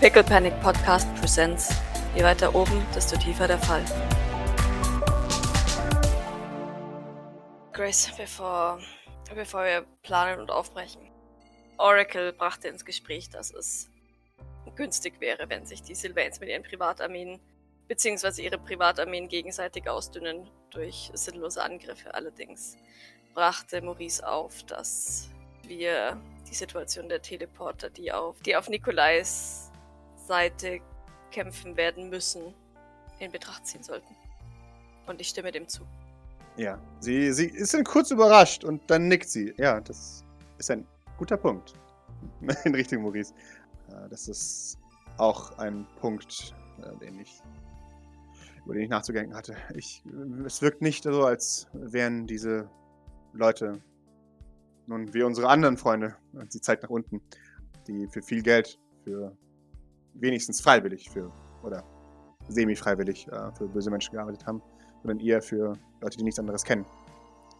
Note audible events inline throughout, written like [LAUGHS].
Pickle Panic Podcast Presents. Je weiter oben, desto tiefer der Fall. Grace, bevor, bevor wir planen und aufbrechen. Oracle brachte ins Gespräch, dass es günstig wäre, wenn sich die Sylvains mit ihren Privatarmeen bzw. ihre Privatarmeen gegenseitig ausdünnen durch sinnlose Angriffe. Allerdings brachte Maurice auf, dass wir die Situation der Teleporter, die auf, die auf Nikolais Seite kämpfen werden müssen, in Betracht ziehen sollten. Und ich stimme dem zu. Ja, sie, sie ist dann kurz überrascht und dann nickt sie. Ja, das ist ein guter Punkt. [LAUGHS] In Richtung Maurice. Das ist auch ein Punkt, äh, den ich, über den ich nachzudenken hatte. Ich, es wirkt nicht so, als wären diese Leute nun wie unsere anderen Freunde, sie zeigt nach unten, die für viel Geld, für wenigstens freiwillig, für oder semi-freiwillig äh, für böse Menschen gearbeitet haben, sondern eher für Leute, die nichts anderes kennen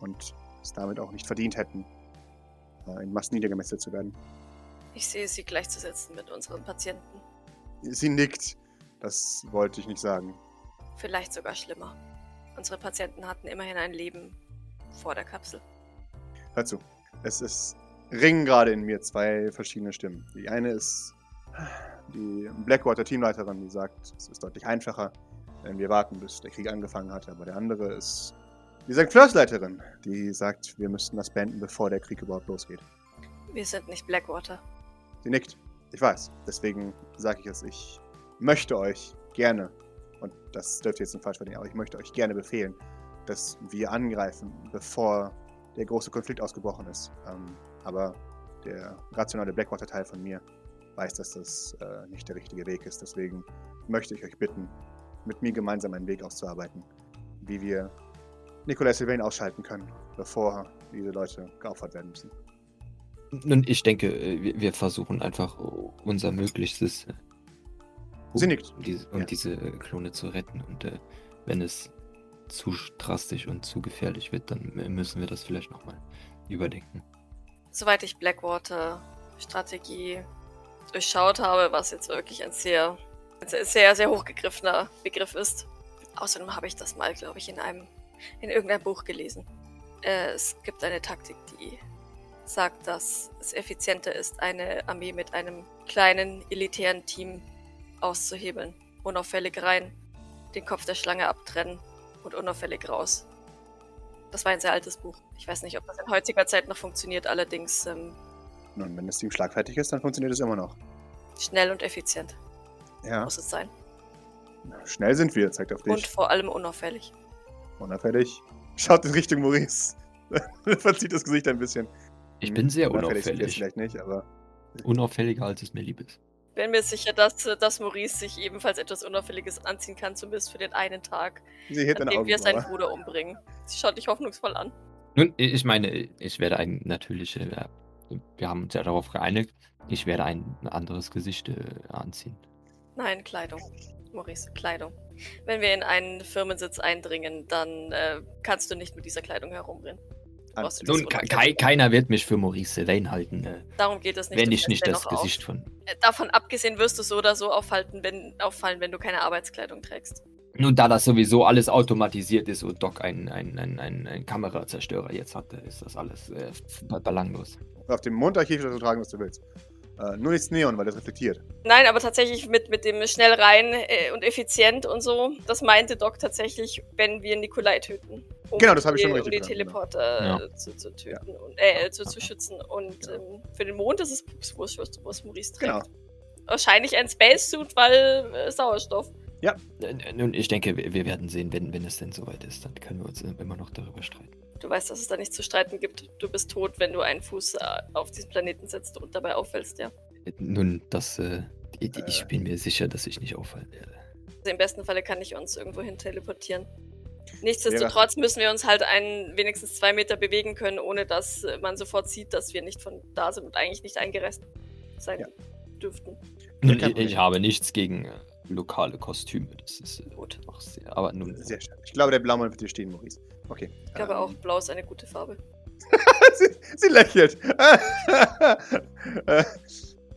und es damit auch nicht verdient hätten, äh, in Massen niedergemetzelt zu werden. Ich sehe sie gleichzusetzen mit unseren Patienten. Sie nickt. Das wollte ich nicht sagen. Vielleicht sogar schlimmer. Unsere Patienten hatten immerhin ein Leben vor der Kapsel. Hör zu. Es ist ringen gerade in mir zwei verschiedene Stimmen. Die eine ist die Blackwater-Teamleiterin, die sagt, es ist deutlich einfacher, wenn wir warten, bis der Krieg angefangen hat. Aber der andere ist die St. Fleurs-Leiterin, die sagt, wir müssten das beenden, bevor der Krieg überhaupt losgeht. Wir sind nicht Blackwater. Sie nickt. Ich weiß. Deswegen sage ich es. Ich möchte euch gerne, und das dürfte jetzt nicht falsch verstehen, aber ich möchte euch gerne befehlen, dass wir angreifen, bevor der große Konflikt ausgebrochen ist. Ähm, aber der rationale Blackwater-Teil von mir weiß, dass das äh, nicht der richtige Weg ist. Deswegen möchte ich euch bitten, mit mir gemeinsam einen Weg auszuarbeiten, wie wir Nikolai Sylvain ausschalten können, bevor diese Leute geopfert werden müssen. Nun, ich denke, äh, wir versuchen einfach unser Möglichstes, um, nickt. diese, um ja. diese Klone zu retten. Und äh, wenn es zu drastisch und zu gefährlich wird, dann müssen wir das vielleicht nochmal überdenken. Soweit ich Blackwater Strategie durchschaut habe, was jetzt wirklich ein sehr, sehr, sehr hochgegriffener Begriff ist. Außerdem habe ich das mal, glaube ich, in einem, in irgendeinem Buch gelesen. Äh, es gibt eine Taktik, die sagt, dass es effizienter ist, eine Armee mit einem kleinen, elitären Team auszuhebeln. Unauffällig rein, den Kopf der Schlange abtrennen und unauffällig raus. Das war ein sehr altes Buch. Ich weiß nicht, ob das in heutiger Zeit noch funktioniert, allerdings. Ähm, Nun, wenn das Team schlagfertig ist, dann funktioniert es immer noch. Schnell und effizient. Ja. Muss es sein. Schnell sind wir, zeigt auf dich. Und vor allem unauffällig. Unauffällig. Schaut in Richtung Maurice. [LAUGHS] Verzieht das Gesicht ein bisschen. Ich bin sehr unauffällig. unauffällig. Vielleicht nicht, aber. Unauffälliger, als es mir lieb ist. Bin mir sicher, dass, dass Maurice sich ebenfalls etwas Unauffälliges anziehen kann, zumindest für den einen Tag, Sie hebt an dem wir seinen Bruder umbringen. Sie schaut dich hoffnungsvoll an. Nun, ich meine, ich werde ein natürliches. Äh, wir haben uns ja darauf geeinigt, ich werde ein anderes Gesicht äh, anziehen. Nein, Kleidung. Maurice, Kleidung. Wenn wir in einen Firmensitz eindringen, dann äh, kannst du nicht mit dieser Kleidung herumrennen. Nun, ke keiner wird mich für Maurice Sylvain halten. Äh, Darum geht es nicht. Wenn ich nicht das Gesicht auf. von. Äh, davon abgesehen wirst du so oder so aufhalten, wenn, auffallen, wenn du keine Arbeitskleidung trägst. Nun, da das sowieso alles automatisiert ist und Doc einen ein, ein, ein, Kamerazerstörer jetzt hatte, ist das alles äh, belanglos. Auf dem Mondarchiv du tragen, was du willst. Äh, nur nichts Neon, weil das reflektiert. Nein, aber tatsächlich mit, mit dem schnell rein äh, und effizient und so. Das meinte Doc tatsächlich, wenn wir Nikolai töten. Um genau, das habe ich schon die, richtig Um die Teleporter ja. Äh, zu, zu, töten ja. und äh, zu, zu schützen. Und genau. ähm, für den Mond ist es Pupswurst, was Maurice trägt. Genau. Wahrscheinlich ein Spacesuit, weil äh, Sauerstoff. Ja. Nun, ich denke, wir werden sehen, wenn, wenn es denn soweit ist. Dann können wir uns immer noch darüber streiten. Du weißt, dass es da nichts zu streiten gibt. Du bist tot, wenn du einen Fuß äh, auf diesen Planeten setzt und dabei auffällst, ja. Nun, das, äh, ich bin mir sicher, dass ich nicht auffallen werde. Also Im besten Falle kann ich uns irgendwo hin teleportieren. Nichtsdestotrotz müssen wir uns halt einen, wenigstens zwei Meter bewegen können, ohne dass man sofort sieht, dass wir nicht von da sind und eigentlich nicht eingereist sein ja. dürften. Nun, ich, ich, habe nichts gegen äh, lokale Kostüme. Das ist äh, gut. Auch sehr, aber nun, sehr schön. Ich glaube, der Blaumann wird dir stehen, Maurice. Okay. Ich glaube ähm. auch, Blau ist eine gute Farbe. [LAUGHS] sie, sie, lächelt.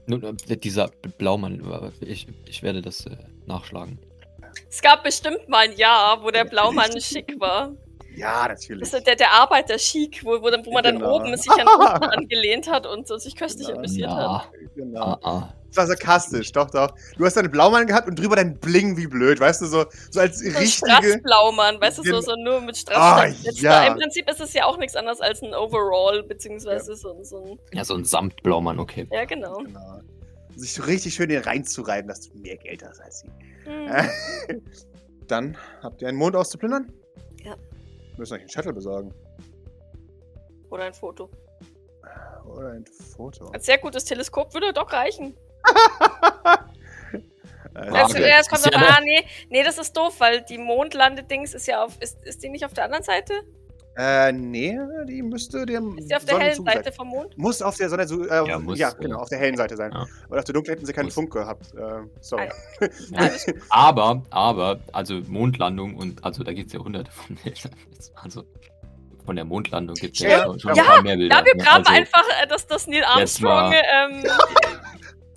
Nun, äh, dieser Blaumann, äh, ich, ich werde das äh, nachschlagen. Es gab bestimmt mal ein Jahr, wo der [LAUGHS] Blaumann schick war. Ja, natürlich. Das ist der, der Arbeiter chic, wo, wo, dann, wo man dann Genau. oben sich an [LAUGHS] unten angelehnt hat und so sich köstlich Genau. amüsiert hat. Ja, Genau. ah, ah. Das war sarkastisch, doch, doch. Du hast deinen Blaumann gehabt und drüber dein Bling wie blöd, weißt du, so, so als So ein richtige. Strassblaumann, weißt du, so, so nur mit Ah, Strass. ja. Im Prinzip ist es ja auch nichts anderes als ein Overall, beziehungsweise so, ein- so ein. Ja, so ein Samtblaumann, okay. Ja, genau. Genau. Sich so richtig schön hier reinzureiben, dass du mehr Geld hast als sie. Hm. [LAUGHS] Dann habt ihr einen Mond auszuplündern? Müssen euch einen Shuttle besorgen. Oder ein Foto. Oder ein Foto. Ein sehr gutes Teleskop würde doch reichen. [LAUGHS] Also, ja, es kommt an. Ah, nee, nee, das ist doof, weil die Mondlandedings ist ja auf. Ist, ist die nicht auf der anderen Seite? Äh, nee, die müsste dem. Ist die auf der Sonne hellen Seite vom Mond? Muss auf der Sonne, zu- äh, Ja, muss, ja, äh, genau, auf der hellen Seite sein. ja. Weil auf der dunklen hätten sie keinen Muss. Funk gehabt. Äh, sorry. Ja. [LAUGHS] Aber, aber, also Mondlandung und, also da gibt es ja hunderte von Bildern. Also von der Mondlandung gibt es ja, Ja, schon, schon ja, ein paar mehr Bilder. Ja, wir ne? graben also, einfach äh, das, das Neil Armstrong. Ähm,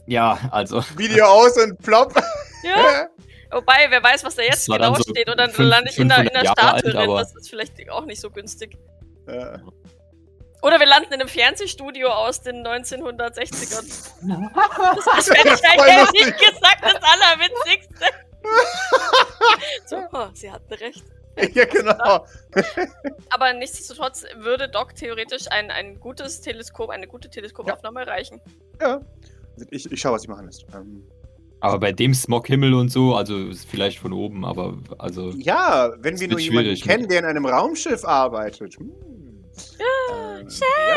Ja, also, Video aus und plopp. ja. [LAUGHS] Wobei, wer weiß, was da jetzt genau so steht. Oder dann fünf- lande ich in der, in der 500 Jahre alt, Statue drin. aber- Das ist vielleicht auch nicht so günstig. Äh, Oder wir landen in einem Fernsehstudio aus den 1960ern. Das [LAUGHS] Das wäre wär ich voll ehrlich lustig. gesagt das Allerwitzigste. [LAUGHS] so, oh, sie hatten recht. ja, genau. Aber nichtsdestotrotz würde Doc theoretisch ein, ein gutes Teleskop, eine gute Teleskopaufnahme reichen. Ja. Ich, ich schau, was ich machen lässt. Ähm, aber bei dem Smoghimmel und so, also vielleicht von oben, aber also, ja, wenn wir nur jemanden schwierig, kennen, ne? der in einem Raumschiff arbeitet. Hm. Ja, äh, ja,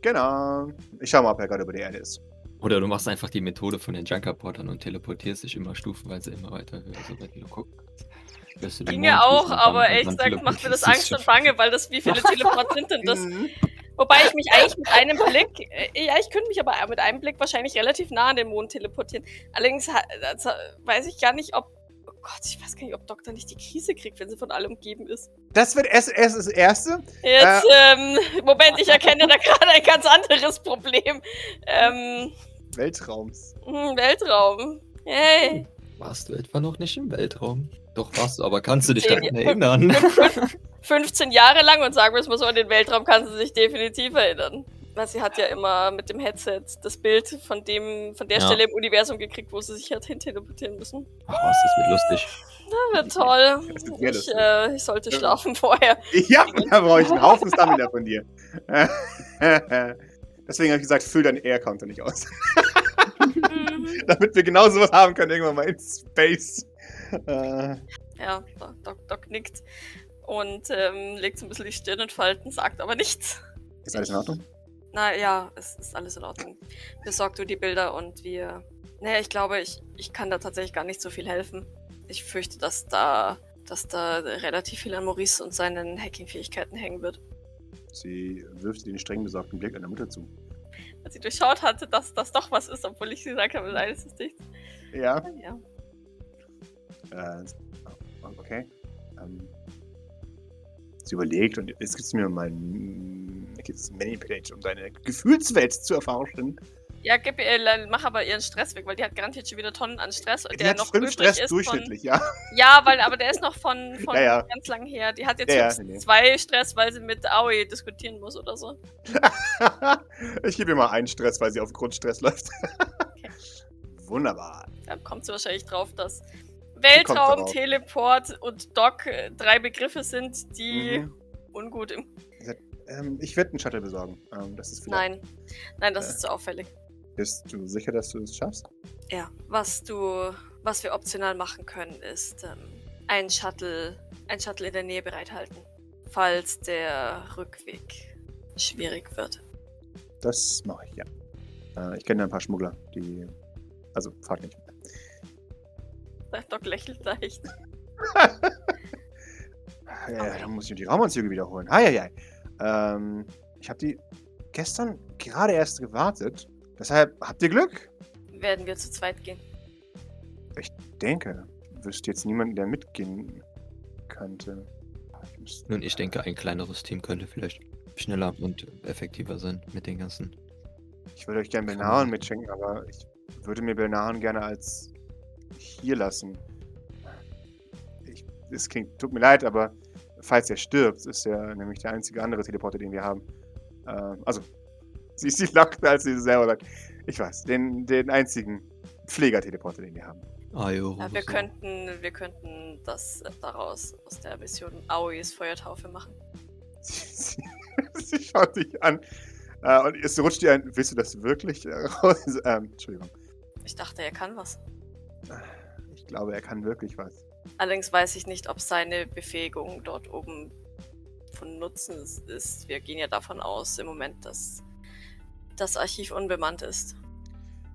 genau. Ich schau mal, ob er gerade über der Erde ist. oder du machst einfach die Methode von den Junkerportern und teleportierst dich immer stufenweise immer weiter höher, so wenn du den Ginge auch, aber ehrlich gesagt macht mir das Angst und Bange, weil das, wie viele [LAUGHS] Teleport sind denn das? Wobei ich mich eigentlich mit einem Blick, äh, ja, ich könnte mich aber mit einem Blick wahrscheinlich relativ nah an den Mond teleportieren. Allerdings also, weiß ich gar nicht, ob, oh Gott, ich weiß gar nicht, ob Doktor nicht die Krise kriegt, wenn sie von allem umgeben ist. Das wird erst, erst das Erste. Jetzt, ähm, Moment, ich erkenne da gerade ein ganz anderes Problem. Ähm, Weltraums. hm, Weltraum. Hey. Warst du etwa noch nicht im Weltraum? Doch du, aber kannst du dich daran erinnern? 15 [LAUGHS] Jahre lang und sagen wir es mal so, an den Weltraum kann sie sich definitiv erinnern. Weil sie hat ja immer mit dem Headset das Bild von dem, von der Ja. Stelle im Universum gekriegt, wo sie sich hat hinteleportieren müssen. Ach was, das wird lustig. [LAUGHS] Das wird toll. Ich, lustig. äh, ich sollte schlafen vorher. Ja, da brauche ich einen Haufen Stamina von dir. [LAUGHS] Deswegen habe ich gesagt, füll deinen Air-Counter nicht aus. Mhm. Damit wir genau sowas haben können, irgendwann mal in Space. Äh, ja, Doc, Doc nickt und ähm, legt so ein bisschen die Stirn in Falten, sagt aber nichts. ist alles in Ordnung? Na ja, es ist alles in Ordnung. Besorg du die Bilder und wir. Naja, ich glaube, ich, ich kann da tatsächlich gar nicht so viel helfen. Ich fürchte, dass da, dass da relativ viel an Maurice und seinen Hacking-Fähigkeiten hängen wird. Sie wirft den streng besorgten Blick einer Mutter zu. Als sie durchschaut hatte, dass das doch was ist, obwohl ich gesagt habe, nein, es ist nichts. Ja, Ja. Äh, okay. Ähm, sie überlegt und jetzt gibt es mir mal ein gibt's Manipulate, um deine Gefühlswelt zu erforschen. Ja, gib ihr, äh, mach aber ihren Stress weg, weil die hat garantiert schon wieder Tonnen an Stress, Die der hat noch fünf übrig Stress ist. Von, durchschnittlich, ja. ja, weil, aber der ist noch von, [LAUGHS] von Ja, ja. ganz lang her. Die hat jetzt Ja, nee, zwei Stress, weil sie mit Aoi diskutieren muss oder so. [LAUGHS] ich gebe ihr mal einen Stress, weil sie auf Grundstress läuft. Wunderbar. Da kommt sie wahrscheinlich drauf, dass Weltraum. Teleport und Doc äh, drei Begriffe sind, die Mhm. ungut im. Ähm, ich werde einen Shuttle besorgen. Ähm, das ist. Nein. Nein, das Äh. ist zu auffällig. Bist du sicher, dass du es schaffst? Ja. Was du. Was wir optional machen können, ist ähm, ein Shuttle. Ein Shuttle in der Nähe bereithalten. Falls der Rückweg schwierig wird. Das mache ich, ja. Äh, ich kenne ein paar Schmuggler, die. Also, frag nicht. Der Doc lächelt leicht. Ja, dann muss ich die Raumanzüge wiederholen. Heieiei. Ähm, ich habe die gestern gerade erst gewartet. Deshalb habt ihr Glück. Werden wir zu zweit gehen. Denke, wüsste jetzt niemanden, der mitgehen könnte. Ich Nun, ich denke, ein kleineres Team könnte vielleicht schneller und effektiver sein mit den ganzen Ich würde euch gerne Belnahan mitschenken, aber ich würde mir Belnahan gerne als hier lassen. Ich, es klingt, tut mir leid, aber falls er stirbt, ist er nämlich der einzige andere Teleporter, den wir haben. Äh, also, [LAUGHS] sie ist die Lockte, als sie selber sagt. Ich weiß, den, den einzigen Pfleger-Teleporter, den wir haben. Ayo, Ja, wir könnten, wir könnten das daraus aus der Mission Aois Feuertaufe machen. Sie, [LAUGHS] sie, sie schaut dich an. Äh, und es rutscht ihr ein. Willst du das wirklich äh, raus? Ähm, Entschuldigung. Ich dachte, er kann was. Ich glaube, er kann wirklich was. Allerdings weiß ich nicht, ob seine Befähigung dort oben von Nutzen ist. Wir gehen ja davon aus im Moment, dass das Archiv unbemannt ist.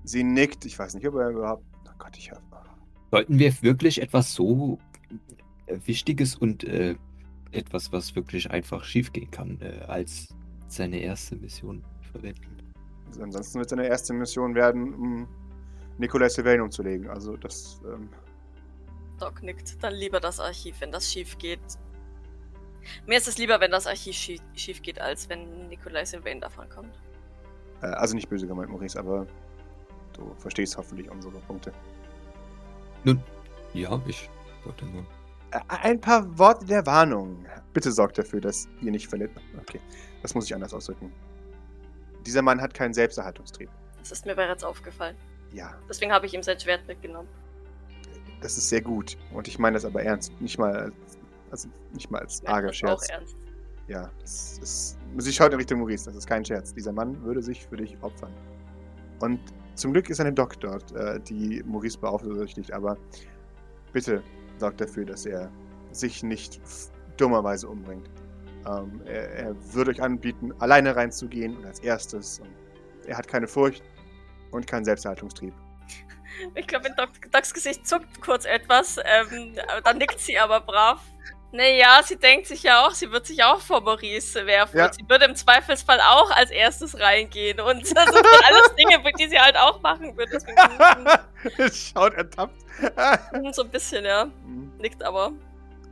Sie nickt. Ich weiß nicht, ob er überhaupt. Oh Gott, ich hab. Sollten wir wirklich etwas so äh, Wichtiges und äh, etwas, was wirklich einfach schiefgehen kann, äh, als seine erste Mission verwenden? Also ansonsten wird seine erste Mission werden, um Nikolai Sylvain umzulegen. Also das. Ähm, Doc nickt. Dann lieber das Archiv, wenn das schief geht. Mir ist es lieber, wenn das Archiv schief, schief geht, als wenn Nikolai Sylvain davon kommt. äh, also nicht böse gemeint, Maurice, aber du verstehst hoffentlich unsere Punkte. Nun, ja, ich wollte nur. Ä- Ein paar Worte der Warnung. Bitte sorgt dafür, dass ihr nicht verletzt. Okay, das muss ich anders ausdrücken. Dieser Mann hat keinen Selbsterhaltungstrieb. Das ist mir bereits aufgefallen. Ja, Deswegen habe ich ihm sein Schwert mitgenommen. das ist sehr gut. Und ich meine das aber ernst. Nicht mal als, also nicht mal als arger das Scherz. Auch ernst. Ja, das ist. Sie schaut in Richtung Maurice, das ist kein Scherz. Dieser Mann würde sich für dich opfern. Und zum Glück ist eine Doc dort, äh, die Maurice beaufsichtigt, aber bitte sorgt dafür, dass er sich nicht dummerweise umbringt. Ähm, er, er würde euch anbieten, alleine reinzugehen und als erstes. Und er hat keine Furcht und keinen Selbsterhaltungstrieb. Ich glaube, in Doc, Docs Gesicht zuckt kurz etwas. Ähm, dann nickt sie aber brav. Naja, sie denkt sich ja auch, sie wird sich auch vor Maurice werfen. Ja. Und sie würde im Zweifelsfall auch als erstes reingehen. Und [LAUGHS] das sind alles Dinge, die sie halt auch machen wird. Deswegen, [LAUGHS] Schaut ertappt. mhm, so ein bisschen, ja. Mhm. Nickt aber.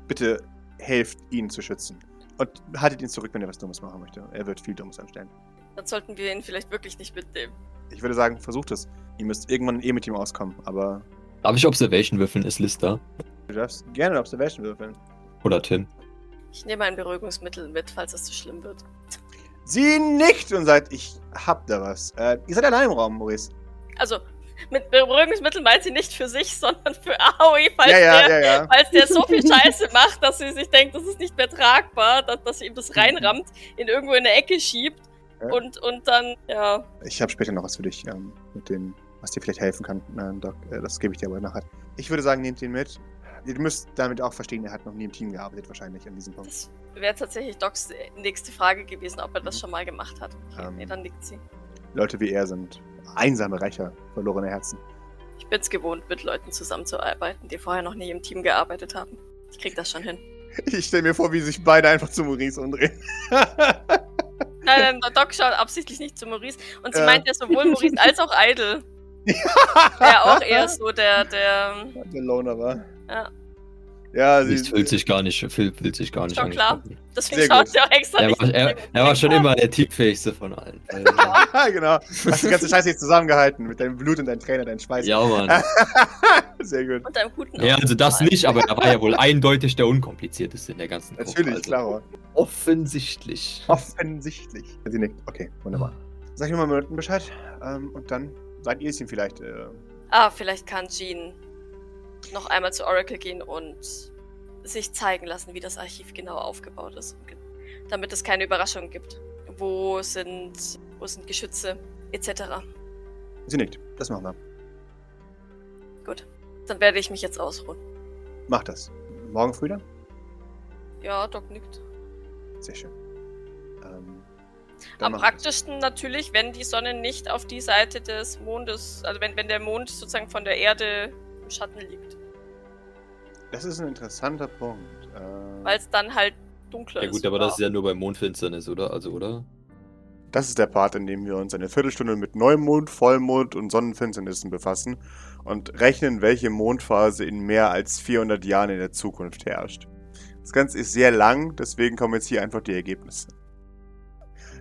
Bitte helft ihn zu schützen. Und haltet ihn zurück, wenn er was Dummes machen möchte. Er wird viel Dummes anstellen. Dann sollten wir ihn vielleicht wirklich nicht mitnehmen. Ich würde sagen, versucht es. Ihr müsst irgendwann eh mit ihm auskommen, aber Darf ich Observation würfeln? Ist Lister? du darfst gerne Observation würfeln. Oder Tim? Ich nehme ein Beruhigungsmittel mit, falls es zu schlimm wird. Sie nickt und sagt, ich hab da was. Äh, ihr seid allein im Raum, Maurice. Also, mit Beruhigungsmittel meint sie nicht für sich, [LAUGHS] sondern für Aoi, falls ja, ja, der ja, ja. Falls der so viel [LAUGHS] Scheiße macht, dass sie sich denkt, das ist nicht mehr tragbar, dass, dass sie ihm das reinrammt, ihn irgendwo in eine Ecke schiebt Ja. und, und dann, ja, Ich habe später noch was für dich, ähm, mit dem, was dir vielleicht helfen kann, äh, Doc. Äh, das gebe ich dir aber nachher. Ich würde sagen, nehmt ihn mit. Ihr müsst damit auch verstehen, er hat noch nie im Team gearbeitet, wahrscheinlich an diesem Punkt. das wäre tatsächlich Docs nächste Frage gewesen, ob er das schon mal gemacht hat. Okay, Ähm. nee, dann nickt sie. Leute wie er sind einsame Rächer, verlorene Herzen. Ich bin's gewohnt, mit Leuten zusammenzuarbeiten, die vorher noch nie im Team gearbeitet haben. Ich krieg das schon hin. [LAUGHS] Ich stelle mir vor, wie sich beide einfach zu Maurice umdrehen. [LAUGHS] Nein, nein, Doc schaut absichtlich nicht zu Maurice. Und sie Ja. meint ja sowohl Maurice als auch Idle. Der [LAUGHS] auch eher so der, der, Der Loner war. Ja. Ja, Sie sie, fühlt sich gar nicht, fühlt, fühlt sich gar nicht Schon klar. deswegen Sehr schaut sie auch extra Er nicht. war, er, er war schon immer der teamfähigste von allen. [LAUGHS] Also, genau. Du hast die ganze Scheiße jetzt zusammengehalten mit deinem Blut und deinem Trainer, deinem Schweiß. ja, Mann. [LAUGHS] Sehr gut. Und einem guten Ja, also das nicht, aber er war ja wohl eindeutig der unkomplizierteste in der ganzen Gruppe. Natürlich, also klar. Offensichtlich. Offensichtlich. Sie nickt. Okay, wunderbar. Sag ich mal Minuten Bescheid. Ähm, und dann sagt ihr es ihm vielleicht. Äh, Ah, vielleicht kann Jean noch einmal zu Oracle gehen und sich zeigen lassen, wie das Archiv genau aufgebaut ist. Damit es keine Überraschungen gibt. Wo sind, wo sind Geschütze, etc. sie nickt. Das machen wir. Gut. Dann werde ich mich jetzt ausruhen. Macht das. Morgen früh dann? Ja, Doc nickt. Sehr schön. Ähm, Am praktischsten natürlich, wenn die Sonne nicht auf die Seite des Mondes, also wenn, wenn der Mond sozusagen von der Erde im Schatten liegt. Das ist ein interessanter Punkt. Äh, Weil es dann halt dunkler Ja ist. gut, aber das ist ja nur bei Mondfinsternis, oder? Also, oder? Das ist der Part, in dem wir uns eine Viertelstunde mit Neumond, Vollmond und Sonnenfinsternissen befassen und rechnen, welche Mondphase in mehr als 400 Jahren in der Zukunft herrscht. Das Ganze ist sehr lang, deswegen kommen jetzt hier einfach die Ergebnisse.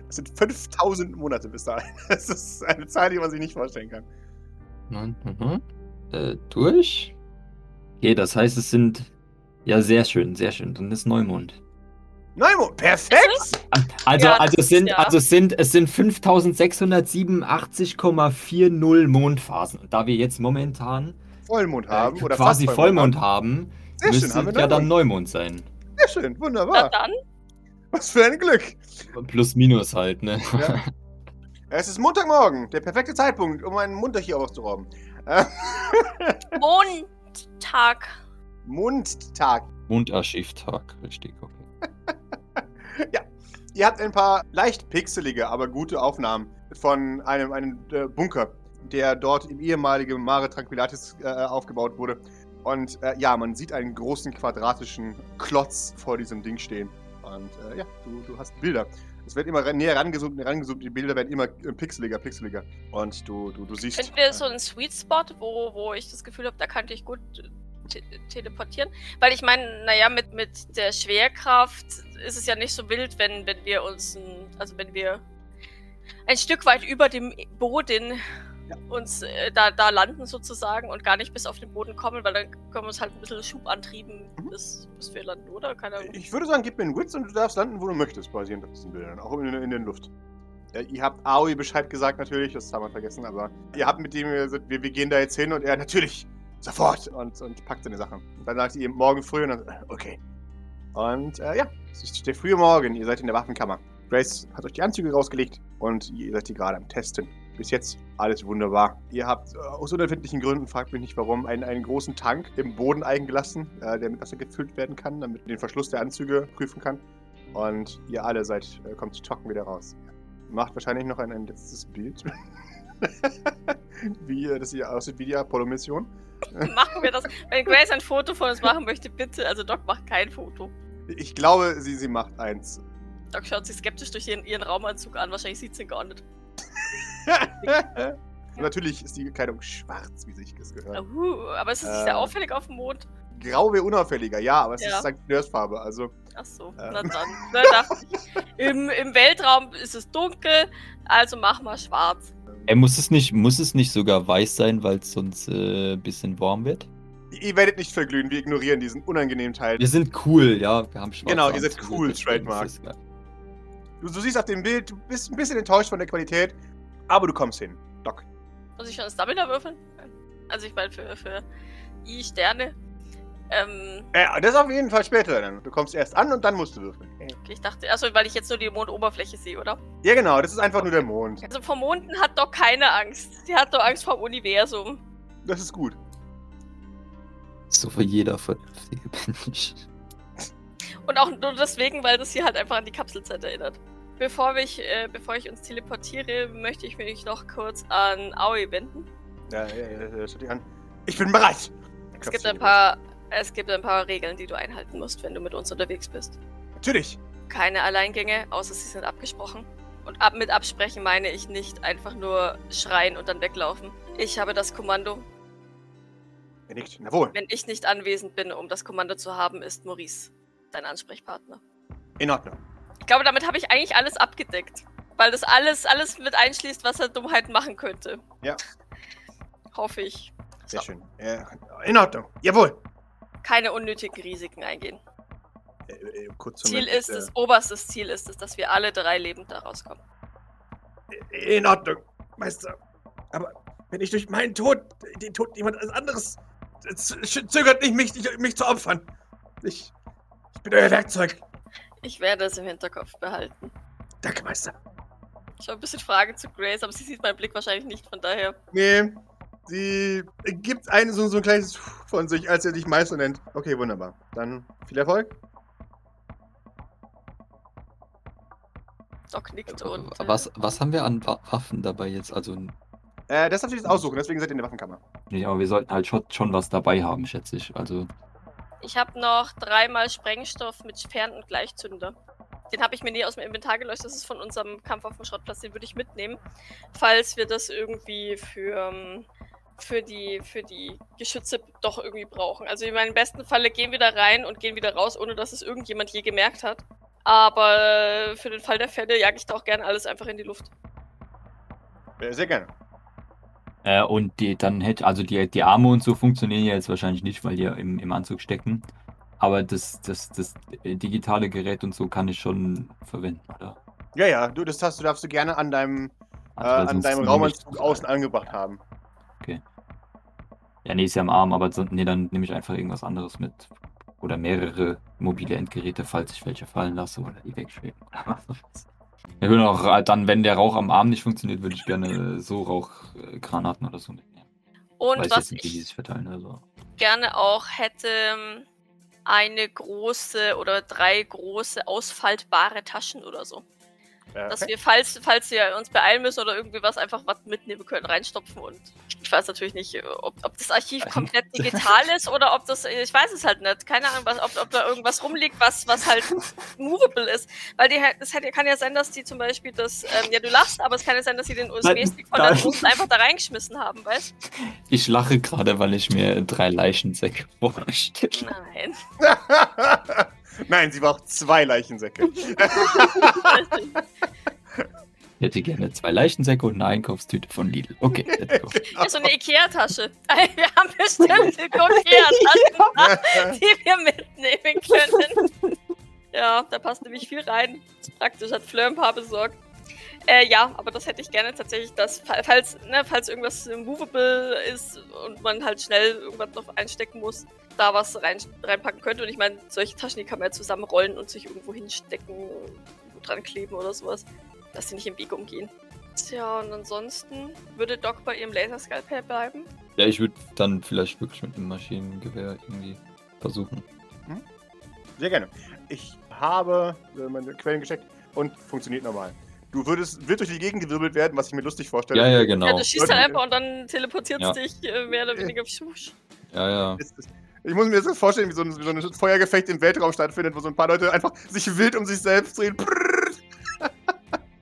Es sind 5000 Monate bis dahin. [LAUGHS] Das ist eine Zahl, die man sich nicht vorstellen kann. Nein, mhm. Äh, durch. Okay, das heißt, es sind. Ja, sehr schön, sehr schön. Dann ist Neumond. Neumond, perfekt! Also, Ja, also, es sind, ist ja- also es sind, es sind 5687,40 Mondphasen. Und da wir jetzt momentan Vollmond haben. äh, oder quasi fast Vollmond haben, müsste haben wir ja dann Neumond. Neumond sein. Sehr schön, Na wunderbar. dann. Was für ein Glück. Plus minus halt, ne? Ja. [LAUGHS] Es ist Montagmorgen, der perfekte Zeitpunkt, um einen Mund hier auszurauben. Montag. Mundtag. [LAUGHS] Mondarchivtag, richtig, okay. [LAUGHS] Ihr habt ein paar leicht pixelige, aber gute Aufnahmen von einem, einem äh, Bunker, der dort im ehemaligen Mare Tranquillatis äh, aufgebaut wurde. Und äh, ja, man sieht einen großen quadratischen Klotz vor diesem Ding stehen. Und äh, ja, du, du hast Bilder. Es wird immer näher rangezoomt, näher rangezoomt, die Bilder werden immer äh, pixeliger, pixeliger. Und du, du, du siehst. Finden wir so einen Sweet Spot, wo, wo ich das Gefühl habe, da könnte ich gut te teleportieren? Weil ich meine, naja, mit, mit der Schwerkraft ist es ja nicht so wild, wenn, wenn wir uns, ein, also wenn wir ein Stück weit über dem Boden Ja. uns äh, da, da landen sozusagen und gar nicht bis auf den Boden kommen, weil dann können wir uns halt ein bisschen Schubantrieben, Mhm. bis, bis wir landen, oder? Keine Ahnung. Ich würde sagen, gib mir einen Witz und du darfst landen, wo du möchtest, basierend auf diesen Bildern. Auch in, in der Luft. Ja, ihr habt Aoi Bescheid gesagt, natürlich, das haben wir vergessen, aber ihr habt mit dem, gesagt, wir, wir gehen da jetzt hin und er, natürlich, sofort, und, und packt seine Sachen. Und dann sagt ihr morgen früh und dann, äh, okay. Und äh, ja, es ist der frühe Morgen, ihr seid in der Waffenkammer. Grace hat euch die Anzüge rausgelegt und ihr seid hier gerade am Testen. Bis jetzt alles wunderbar. Ihr habt äh, aus unerfindlichen Gründen, fragt mich nicht warum, einen, einen großen Tank im Boden eingelassen, äh, der mit Wasser gefüllt werden kann, damit man den Verschluss der Anzüge prüfen kann. Und ihr alle seid, äh, kommt trocken wieder raus. Macht wahrscheinlich noch ein, ein letztes Bild. [LAUGHS] wie äh, das hier aussieht wie die Apollo-Mission. [LAUGHS] Machen wir das. Wenn Grace ein Foto von uns machen möchte, bitte. Also Doc macht kein Foto. Ich glaube, sie, sie macht eins. Doc schaut sich skeptisch durch ihren, ihren Raumanzug an. Wahrscheinlich sieht sie ihn gar nicht. [LAUGHS] Natürlich ist die Kleidung schwarz, wie sich das gehört. Uh, aber ist es nicht sehr Ähm. auffällig auf dem Mond? Grau wäre unauffälliger, ja, aber es Ja. ist St. Nörsfarbe, also Ach so, Ähm. na dann. Na, dachte ich. Im, Im Weltraum ist es dunkel, also mach mal schwarz. Ey, muss es nicht, muss es nicht sogar weiß sein, weil es sonst äh, ein bisschen warm wird? ihr werdet nicht verglühen, wir ignorieren diesen unangenehmen Teil. Wir sind cool, ja. Wir haben schwarze Genau, ihr seid cool, Trademark. Du, du siehst auf dem Bild, du bist ein bisschen enttäuscht von der Qualität, aber du kommst hin. Doc. Muss ich schon das Stamina würfeln? Also ich meine für, für I-Sterne. Ähm, Ja, das auf jeden Fall später dann. Du kommst erst an und dann musst du würfeln. okay, ich dachte, achso, weil ich jetzt nur die Mondoberfläche sehe, oder? Ja, genau, das ist einfach nur der Mond. Also vor Monden hat Doc keine Angst. Sie hat nur Angst vor dem Universum. Das ist gut. So für jeder vernünftige Mensch. Und auch nur deswegen, weil das hier halt einfach an die Kapselzeit erinnert. Bevor ich, äh, bevor ich uns teleportiere, möchte ich mich noch kurz an Aoi wenden. Ja, ja, ja, schau dich an. Ich bin bereit. Es gibt ein paar, es gibt ein paar Regeln, die du einhalten musst, wenn du mit uns unterwegs bist. Natürlich. Keine Alleingänge, außer sie sind abgesprochen. Und ab mit absprechen meine ich nicht einfach nur schreien und dann weglaufen. Ich habe das Kommando. Er nickt. Na wohl. Wenn ich nicht anwesend bin, um das Kommando zu haben, ist Maurice dein Ansprechpartner. In Ordnung. Ich glaube, damit habe ich eigentlich alles abgedeckt. Weil das alles, alles mit einschließt, was er Dummheit machen könnte. Ja. Hoffe ich. Sehr So. schön. Äh, in Ordnung. Jawohl. Keine unnötigen Risiken eingehen. Äh, äh, Ziel Moment, ist es, oberstes Ziel ist es, dass wir alle drei lebend da rauskommen. Äh, in Ordnung, Meister. Aber wenn ich durch meinen Tod, den Tod jemand anderes, z- zögert nicht, mich, mich, mich zu opfern. Ich, ich bin euer Werkzeug. Ich werde es im Hinterkopf behalten. Danke, Meister. Ich habe ein bisschen Fragen zu Grace, aber sie sieht meinen Blick wahrscheinlich nicht, von daher. Nee, sie gibt einen so, so ein kleines von sich, als er dich Meister nennt. Okay, wunderbar. Dann viel Erfolg. Doc nickt und. äh, was, was haben wir an Wa Waffen dabei jetzt? Also, Äh, das darfst du jetzt aussuchen, deswegen seid ihr in der Waffenkammer. nee, aber wir sollten halt schon, schon was dabei haben, schätze ich. Also, Ich habe noch dreimal Sprengstoff mit Fern- und Gleichzünder. Den habe ich mir nie aus dem Inventar gelöscht. Das ist von unserem Kampf auf dem Schrottplatz. Den würde ich mitnehmen, falls wir das irgendwie für, ähm, für, die, für die Geschütze doch irgendwie brauchen. Also in meinem besten Falle gehen wir da rein und gehen wieder raus, ohne dass es irgendjemand je gemerkt hat. Aber für den Fall der Fälle jage ich da auch gerne alles einfach in die Luft. Sehr gerne. Äh, und die, dann hätte, also die, die Arme und so funktionieren ja jetzt wahrscheinlich nicht, weil die ja im, im Anzug stecken. Aber das, das, das digitale Gerät und so kann ich schon verwenden, oder? Ja, ja, du, das hast du, darfst du gerne an deinem, äh, Also, weil an deinem Raumanzug außen angebracht haben. Ja, nee, ist ja am Arm, aber nee, dann nehme ich einfach irgendwas anderes mit. Oder mehrere mobile Endgeräte, falls ich welche fallen lasse oder die wegschweben. oder was Ich würde auch äh, dann, wenn der Rauch am Arm nicht funktioniert, würde ich gerne so Rauchgranaten oder so mitnehmen. Und Weiß was nicht, ich verteilen. Also. gerne auch hätte, ähm, eine große oder drei große ausfaltbare Taschen oder so. Dass wir, falls, falls wir uns beeilen müssen oder irgendwie was, einfach was mitnehmen können, reinstopfen. Und ich weiß natürlich nicht, ob, ob das Archiv komplett [LAUGHS] digital ist oder ob das, ich weiß es halt nicht. Keine Ahnung, was, ob, ob da irgendwas rumliegt, was, was halt [LAUGHS] movable ist. Weil die, es hätte, kann ja sein, dass die zum Beispiel das, ähm, ja du lachst, aber es kann ja sein, dass sie den USB-Stick von da unten einfach da reingeschmissen haben, weißt Ich lache gerade, weil ich mir drei Leichensäcke vorstelle. Nein. [LAUGHS] Nein, sie braucht zwei Leichensäcke. Ich hätte gerne zwei Leichensäcke und eine Einkaufstüte von Lidl. Okay, let's go. Ja, [LAUGHS] so eine Ikea-Tasche. [LAUGHS] Wir haben bestimmt Ikea-Taschen, [LAUGHS] die wir mitnehmen können. Ja, da passt nämlich viel rein. Praktisch, hat Fleur ein paar besorgt. Äh, ja, aber das hätte ich gerne tatsächlich, dass, fa- falls, ne, falls irgendwas movable ist und man halt schnell irgendwas noch einstecken muss, da was rein, reinpacken könnte. Und ich meine, solche Taschen, die kann man ja zusammenrollen und sich irgendwo hinstecken, dran kleben oder sowas, dass sie nicht im Weg umgehen. Tja, und ansonsten würde Doc bei ihrem Laserskalpell bleiben. Ja, ich würde dann vielleicht wirklich mit einem Maschinengewehr irgendwie versuchen. Sehr gerne. Ich habe meine Quellen gecheckt und funktioniert normal. Du würdest, wird durch die Gegend gewirbelt werden, was ich mir lustig vorstelle. Ja, ja, genau. Ja, du schießt halt einfach und dann teleportiert es Ja. dich äh, mehr oder weniger. Schusch. Ja, ja. Ich muss mir das so vorstellen, wie so, ein, wie so ein Feuergefecht im Weltraum stattfindet, wo so ein paar Leute einfach sich wild um sich selbst drehen. [LAUGHS]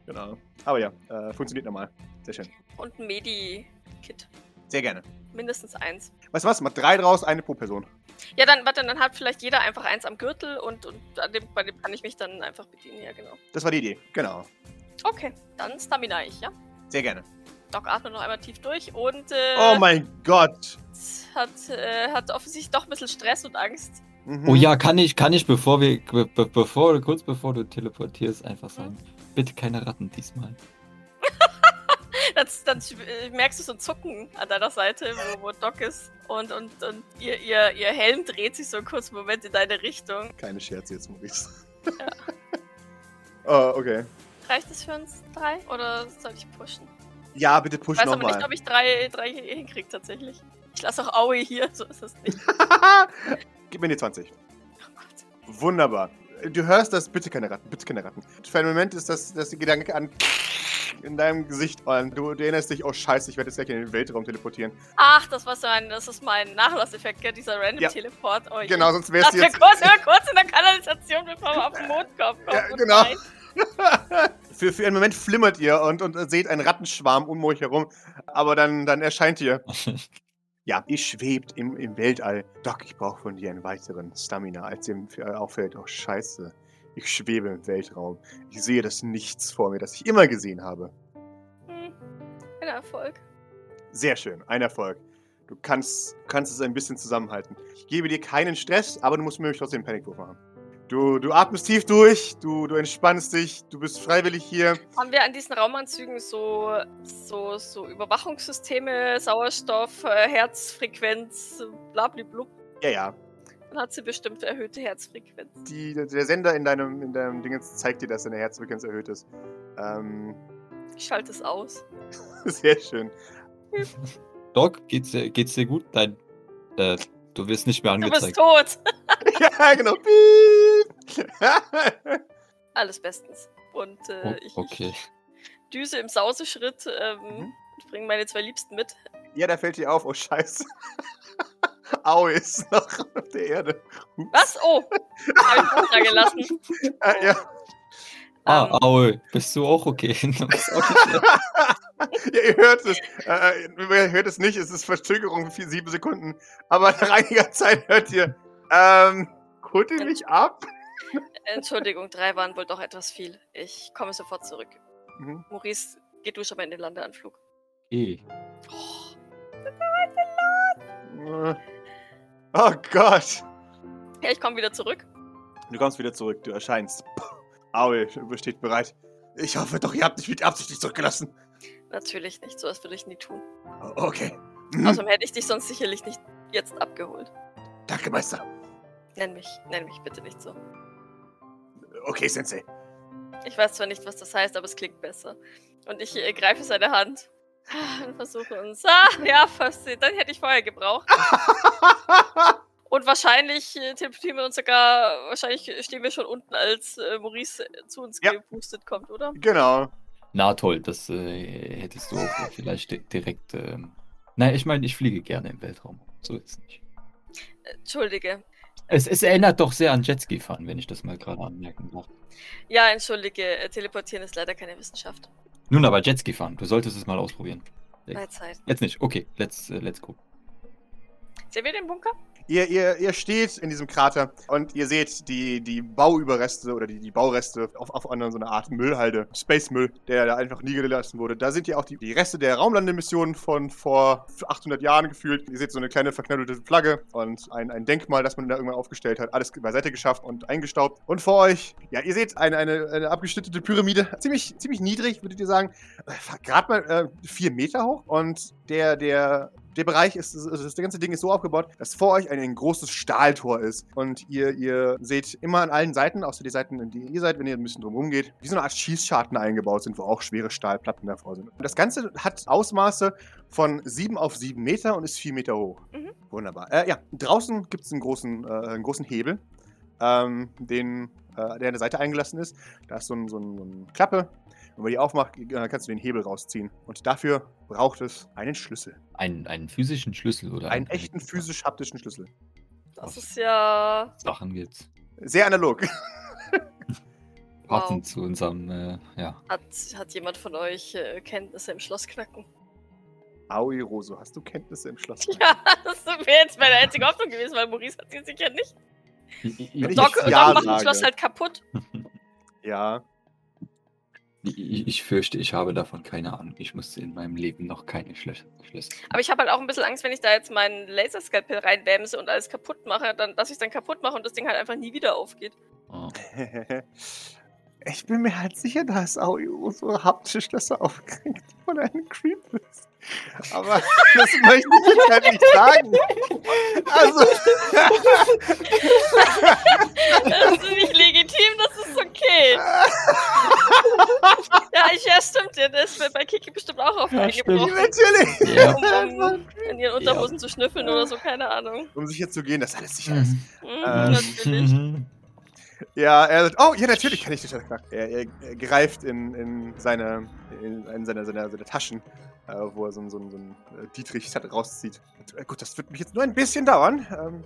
Genau. Aber ja, äh, funktioniert normal. Sehr schön. Und ein Medi-Kit. Sehr gerne. Mindestens eins. Weißt du was? Macht drei draus, eine pro Person. Ja, dann, warte, dann hat vielleicht jeder einfach eins am Gürtel und, und an dem, bei dem kann ich mich dann einfach bedienen. Ja, genau. Das war die Idee. Genau. Okay, dann Stamina ich, ja? Sehr gerne. Doc atmet noch einmal tief durch und äh, Oh mein Gott. hat, äh, hat offensichtlich doch ein bisschen Stress und Angst. Mhm. Oh ja, kann ich, kann ich, bevor wir, be be- bevor, kurz bevor du teleportierst, einfach sagen, bitte keine Ratten diesmal. [LAUGHS] Dann, dann äh, merkst du so ein Zucken an deiner Seite, wo, wo Doc ist. Und, und, und ihr, ihr, ihr Helm dreht sich so einen kurzen Moment in deine Richtung. Keine Scherze jetzt, Maurice. oh, [LAUGHS] okay. Reicht es für uns drei? Oder soll ich pushen? Ja, bitte push Ich weiß aber nicht, nochmal. ob ich drei, drei hier hinkriege tatsächlich. Ich lasse auch Aoi hier, so ist es nicht. [LAUGHS] Gib mir die 20. Oh Gott. Wunderbar. Du hörst das, bitte keine Ratten, bitte keine Ratten. Für einen Moment ist das, das die Gedanke an [LAUGHS] in deinem Gesicht und du, du erinnerst dich, oh scheiße, ich werde jetzt gleich in den Weltraum teleportieren. Ach, das war so ein, das ist mein Nachlasseffekt, gell? dieser Random Ja. Teleport. Oh. Genau, sonst wärst du jetzt... kurz, hör kurz in der Kanalisation, bevor wir auf den Mond kommen. Ja, Oh, genau. nein. Für, für einen Moment flimmert ihr und, und seht einen Rattenschwarm um euch herum, aber dann, dann erscheint ihr. [LAUGHS] Ja, ihr schwebt im, im Weltall. Doc, ich brauche von dir einen weiteren Stamina, als äh, auffällt, oh scheiße, ich schwebe im Weltraum. Ich sehe das Nichts vor mir, das ich immer gesehen habe. Hm. Ein Erfolg. Sehr schön, ein Erfolg. Du kannst, kannst es ein bisschen zusammenhalten. Ich gebe dir keinen Stress, aber du musst mir trotzdem einen Panikwurf machen. Du, du atmest tief durch, du, du entspannst dich, du bist freiwillig hier. Haben wir an diesen Raumanzügen so, so, so Überwachungssysteme, Sauerstoff, äh, Herzfrequenz, blablablub? Ja, ja. Dann hat sie bestimmt erhöhte Herzfrequenz. Die, der Sender in deinem, in deinem Dingens zeigt dir, dass deine Herzfrequenz erhöht ist. Ähm, Ich schalte es aus. [LAUGHS] sehr schön. [LAUGHS] Doc, geht's dir, geht's dir gut? Nein, äh, du wirst nicht mehr Du bist angezeigt. tot. [LAUGHS] ja, genau. Piep. [LAUGHS] Alles bestens. Und äh, Oh, ich, okay. ich [LAUGHS] düse im Sauseschritt ähm, Mhm. und bringe meine zwei Liebsten mit. ja, da fällt dir auf, oh scheiße. [LAUGHS] Au ist noch auf der Erde. Ups. Was? Oh! Hab ich da gelassen. Ah, ja. Ah, Ähm, Aue, bist du auch okay? Auch ja, ihr hört es. Äh, ihr hört es nicht, es ist Verzögerung für sieben Sekunden. Aber nach einiger Zeit hört ihr, ähm, holt ihr mich ab? Entschuldigung, drei waren wohl doch etwas viel. Ich komme sofort zurück. Mhm. Maurice, geh du schon mal in den Landeanflug. Okay. Oh. Oh Gott. ja, ich komme wieder zurück. Du kommst wieder zurück, du erscheinst. Aue steht bereit. Ich hoffe doch, ihr habt mich mit Absicht nicht zurückgelassen. Natürlich nicht, sowas würde ich nie tun. O- Okay. Mhm. Außerdem hätte ich dich sonst sicherlich nicht jetzt abgeholt. Danke, Meister. Nenn mich, nenn mich bitte nicht so. Okay, Sensei. Ich weiß zwar nicht, was das heißt, aber es klingt besser. Und ich äh, greife seine Hand und versuche uns. Ah, ja, fast. Dann hätte ich vorher gebraucht. [LAUGHS] Und wahrscheinlich äh, teleportieren wir uns sogar. Wahrscheinlich stehen wir schon unten, als äh, Maurice äh, zu uns Ja. gepustet kommt, oder? genau. Na toll, das äh, hättest du auch vielleicht di- direkt. Ähm... Nein, ich meine, ich fliege gerne im Weltraum. So ist es nicht. Entschuldige. Es, es erinnert doch sehr an Jetski-Fahren, wenn ich das mal gerade anmerken darf. Ja, entschuldige. äh, Teleportieren ist leider keine Wissenschaft. Nun aber Jetski-Fahren, du solltest es mal ausprobieren. Bei Zeit. Jetzt nicht, okay, let's, äh, let's go. Sehen wir den Bunker? Ihr, ihr, ihr steht in diesem Krater und ihr seht die, die Bauüberreste oder die, die Baureste auf, auf einer so eine Art Müllhalde, Space-Müll, der da einfach niedergelassen wurde. Da sind ja auch die, die Reste der Raumlandemission von vor 800 Jahren gefühlt. Ihr seht so eine kleine verknödelte Flagge und ein, ein Denkmal, das man da irgendwann aufgestellt hat. Alles beiseite geschafft und eingestaubt. Und vor euch, ja, ihr seht eine, eine, eine abgeschnittene Pyramide. Ziemlich, ziemlich niedrig, würdet ihr sagen. Gerade mal äh, vier Meter hoch. Und der, der der Bereich ist, also das ganze Ding ist so aufgebaut, dass vor euch ein, ein großes Stahltor ist. Und ihr, ihr seht immer an allen Seiten, außer die Seiten, in denen ihr seid, wenn ihr ein bisschen drum geht, wie so eine Art Schießscharten eingebaut sind, wo auch schwere Stahlplatten davor sind. Und das Ganze hat Ausmaße von 7 auf 7 Meter und ist 4 Meter hoch. Mhm. Wunderbar. Äh, ja, draußen gibt es einen großen, äh, einen großen Hebel, ähm, den, äh, der an der Seite eingelassen ist. Da ist so, ein, so, ein, so eine Klappe. Wenn man die aufmacht, äh, kannst du den Hebel rausziehen. Und dafür braucht es einen Schlüssel. Einen, einen physischen Schlüssel oder Einen echten physisch-haptischen Schlüssel. Das ist ja. Sachen jetzt. Sehr analog. [LAUGHS] Passend zu unserem, äh, ja. Hat, hat jemand von euch äh, Kenntnisse im Schloss knacken? Aoi Roso, hast du Kenntnisse im Schloss? Ja, [LAUGHS] das wäre jetzt meine einzige Hoffnung gewesen, weil Maurice hat sie sicher nicht. Wenn ich Doc, jetzt Doc Ja macht das. Schloss halt kaputt. [LAUGHS] Ja. Ich, ich fürchte, ich habe davon keine Ahnung. Ich musste in meinem Leben noch keine Schlösser. Aber ich habe halt auch ein bisschen Angst, wenn ich da jetzt meinen Laserskalpell reinwämse und alles kaputt mache, dann, dass ich es dann kaputt mache und das Ding halt einfach nie wieder aufgeht. Oh. [LAUGHS] Ich bin mir halt sicher, dass Aoi Roso haptische Schlösser aufkriegt von einem Creepless. Aber [LAUGHS] das möchte ich jetzt halt nicht sagen. Also. [LAUGHS] Das ist nicht legitim, das ist okay. [LAUGHS] Ja, ich, ja stimmt. Ja, das wird bei Kiki bestimmt auch auf Ja, eingebrochen. Natürlich. Ja. Um, um in ihren Unterhosen zu schnüffeln oder so, keine Ahnung. Um sicher zu gehen, dass alles sicher ist. Mhm, Ähm, natürlich. Mhm. [LAUGHS] Ja, er sagt, oh, ja, natürlich kann ich das knacken. Er, er, er greift in, in seine, in, in seine, seine, seine Taschen, äh, wo er so, ein- so, ein- so ein äh, Dietrich rauszieht. Äh, gut, das wird mich jetzt nur ein bisschen dauern. Ähm,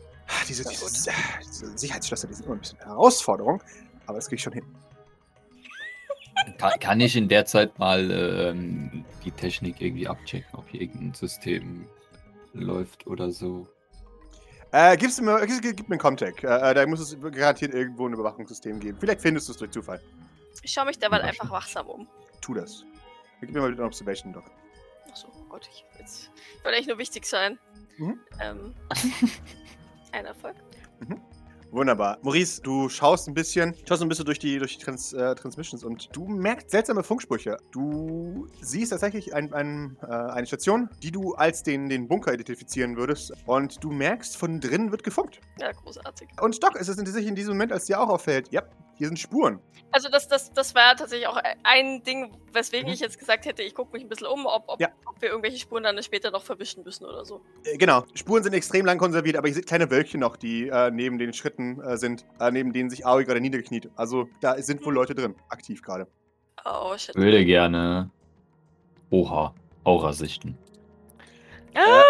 diese, Na diese, gut. diese, diese Sicherheitsschlösser, die sind immer ein bisschen eine Herausforderung. Aber das kriege ich schon hin. Kann, kann ich in der Zeit mal ähm, die Technik irgendwie abchecken, ob hier irgendein System läuft oder so? Äh, gib's mir, gib, gib mir einen Comtech. Äh, äh, da muss es garantiert irgendwo ein Überwachungssystem geben. Vielleicht findest du es durch Zufall. Ich schaue mich derweil einfach wachsam um. Tu das. Gib mir mal bitte eine Observation doch. Achso, oh Gott, ich jetzt. Wollte eigentlich nur wichtig sein. Mhm. Ähm, [LAUGHS] ein Erfolg. Wunderbar. Maurice, du schaust ein bisschen, schaust ein bisschen durch die, durch die Trans, äh, Transmissions und du merkst seltsame Funksprüche. Du siehst tatsächlich ein, ein, äh, eine Station, die du als den, den Bunker identifizieren würdest. Und du merkst, von drinnen wird gefunkt. Ja, großartig. Und Doc, ist es tatsächlich in diesem Moment, als dir auch auffällt, ja, hier sind Spuren. Also das, das, das war tatsächlich auch ein Ding, weswegen Mhm. ich jetzt gesagt hätte, ich gucke mich ein bisschen um, ob, ob, Ja. ob wir irgendwelche Spuren dann später noch verwischen müssen oder so. Äh, genau, Spuren sind extrem lang konserviert, aber ihr seht kleine Wölkchen noch, die äh, neben den Schritten äh, sind, äh, neben denen sich Aoi gerade niedergekniet. Also da sind wohl Leute drin, aktiv gerade. Oh, shit. Würde gerne. Oha, Aura sichten. Ah,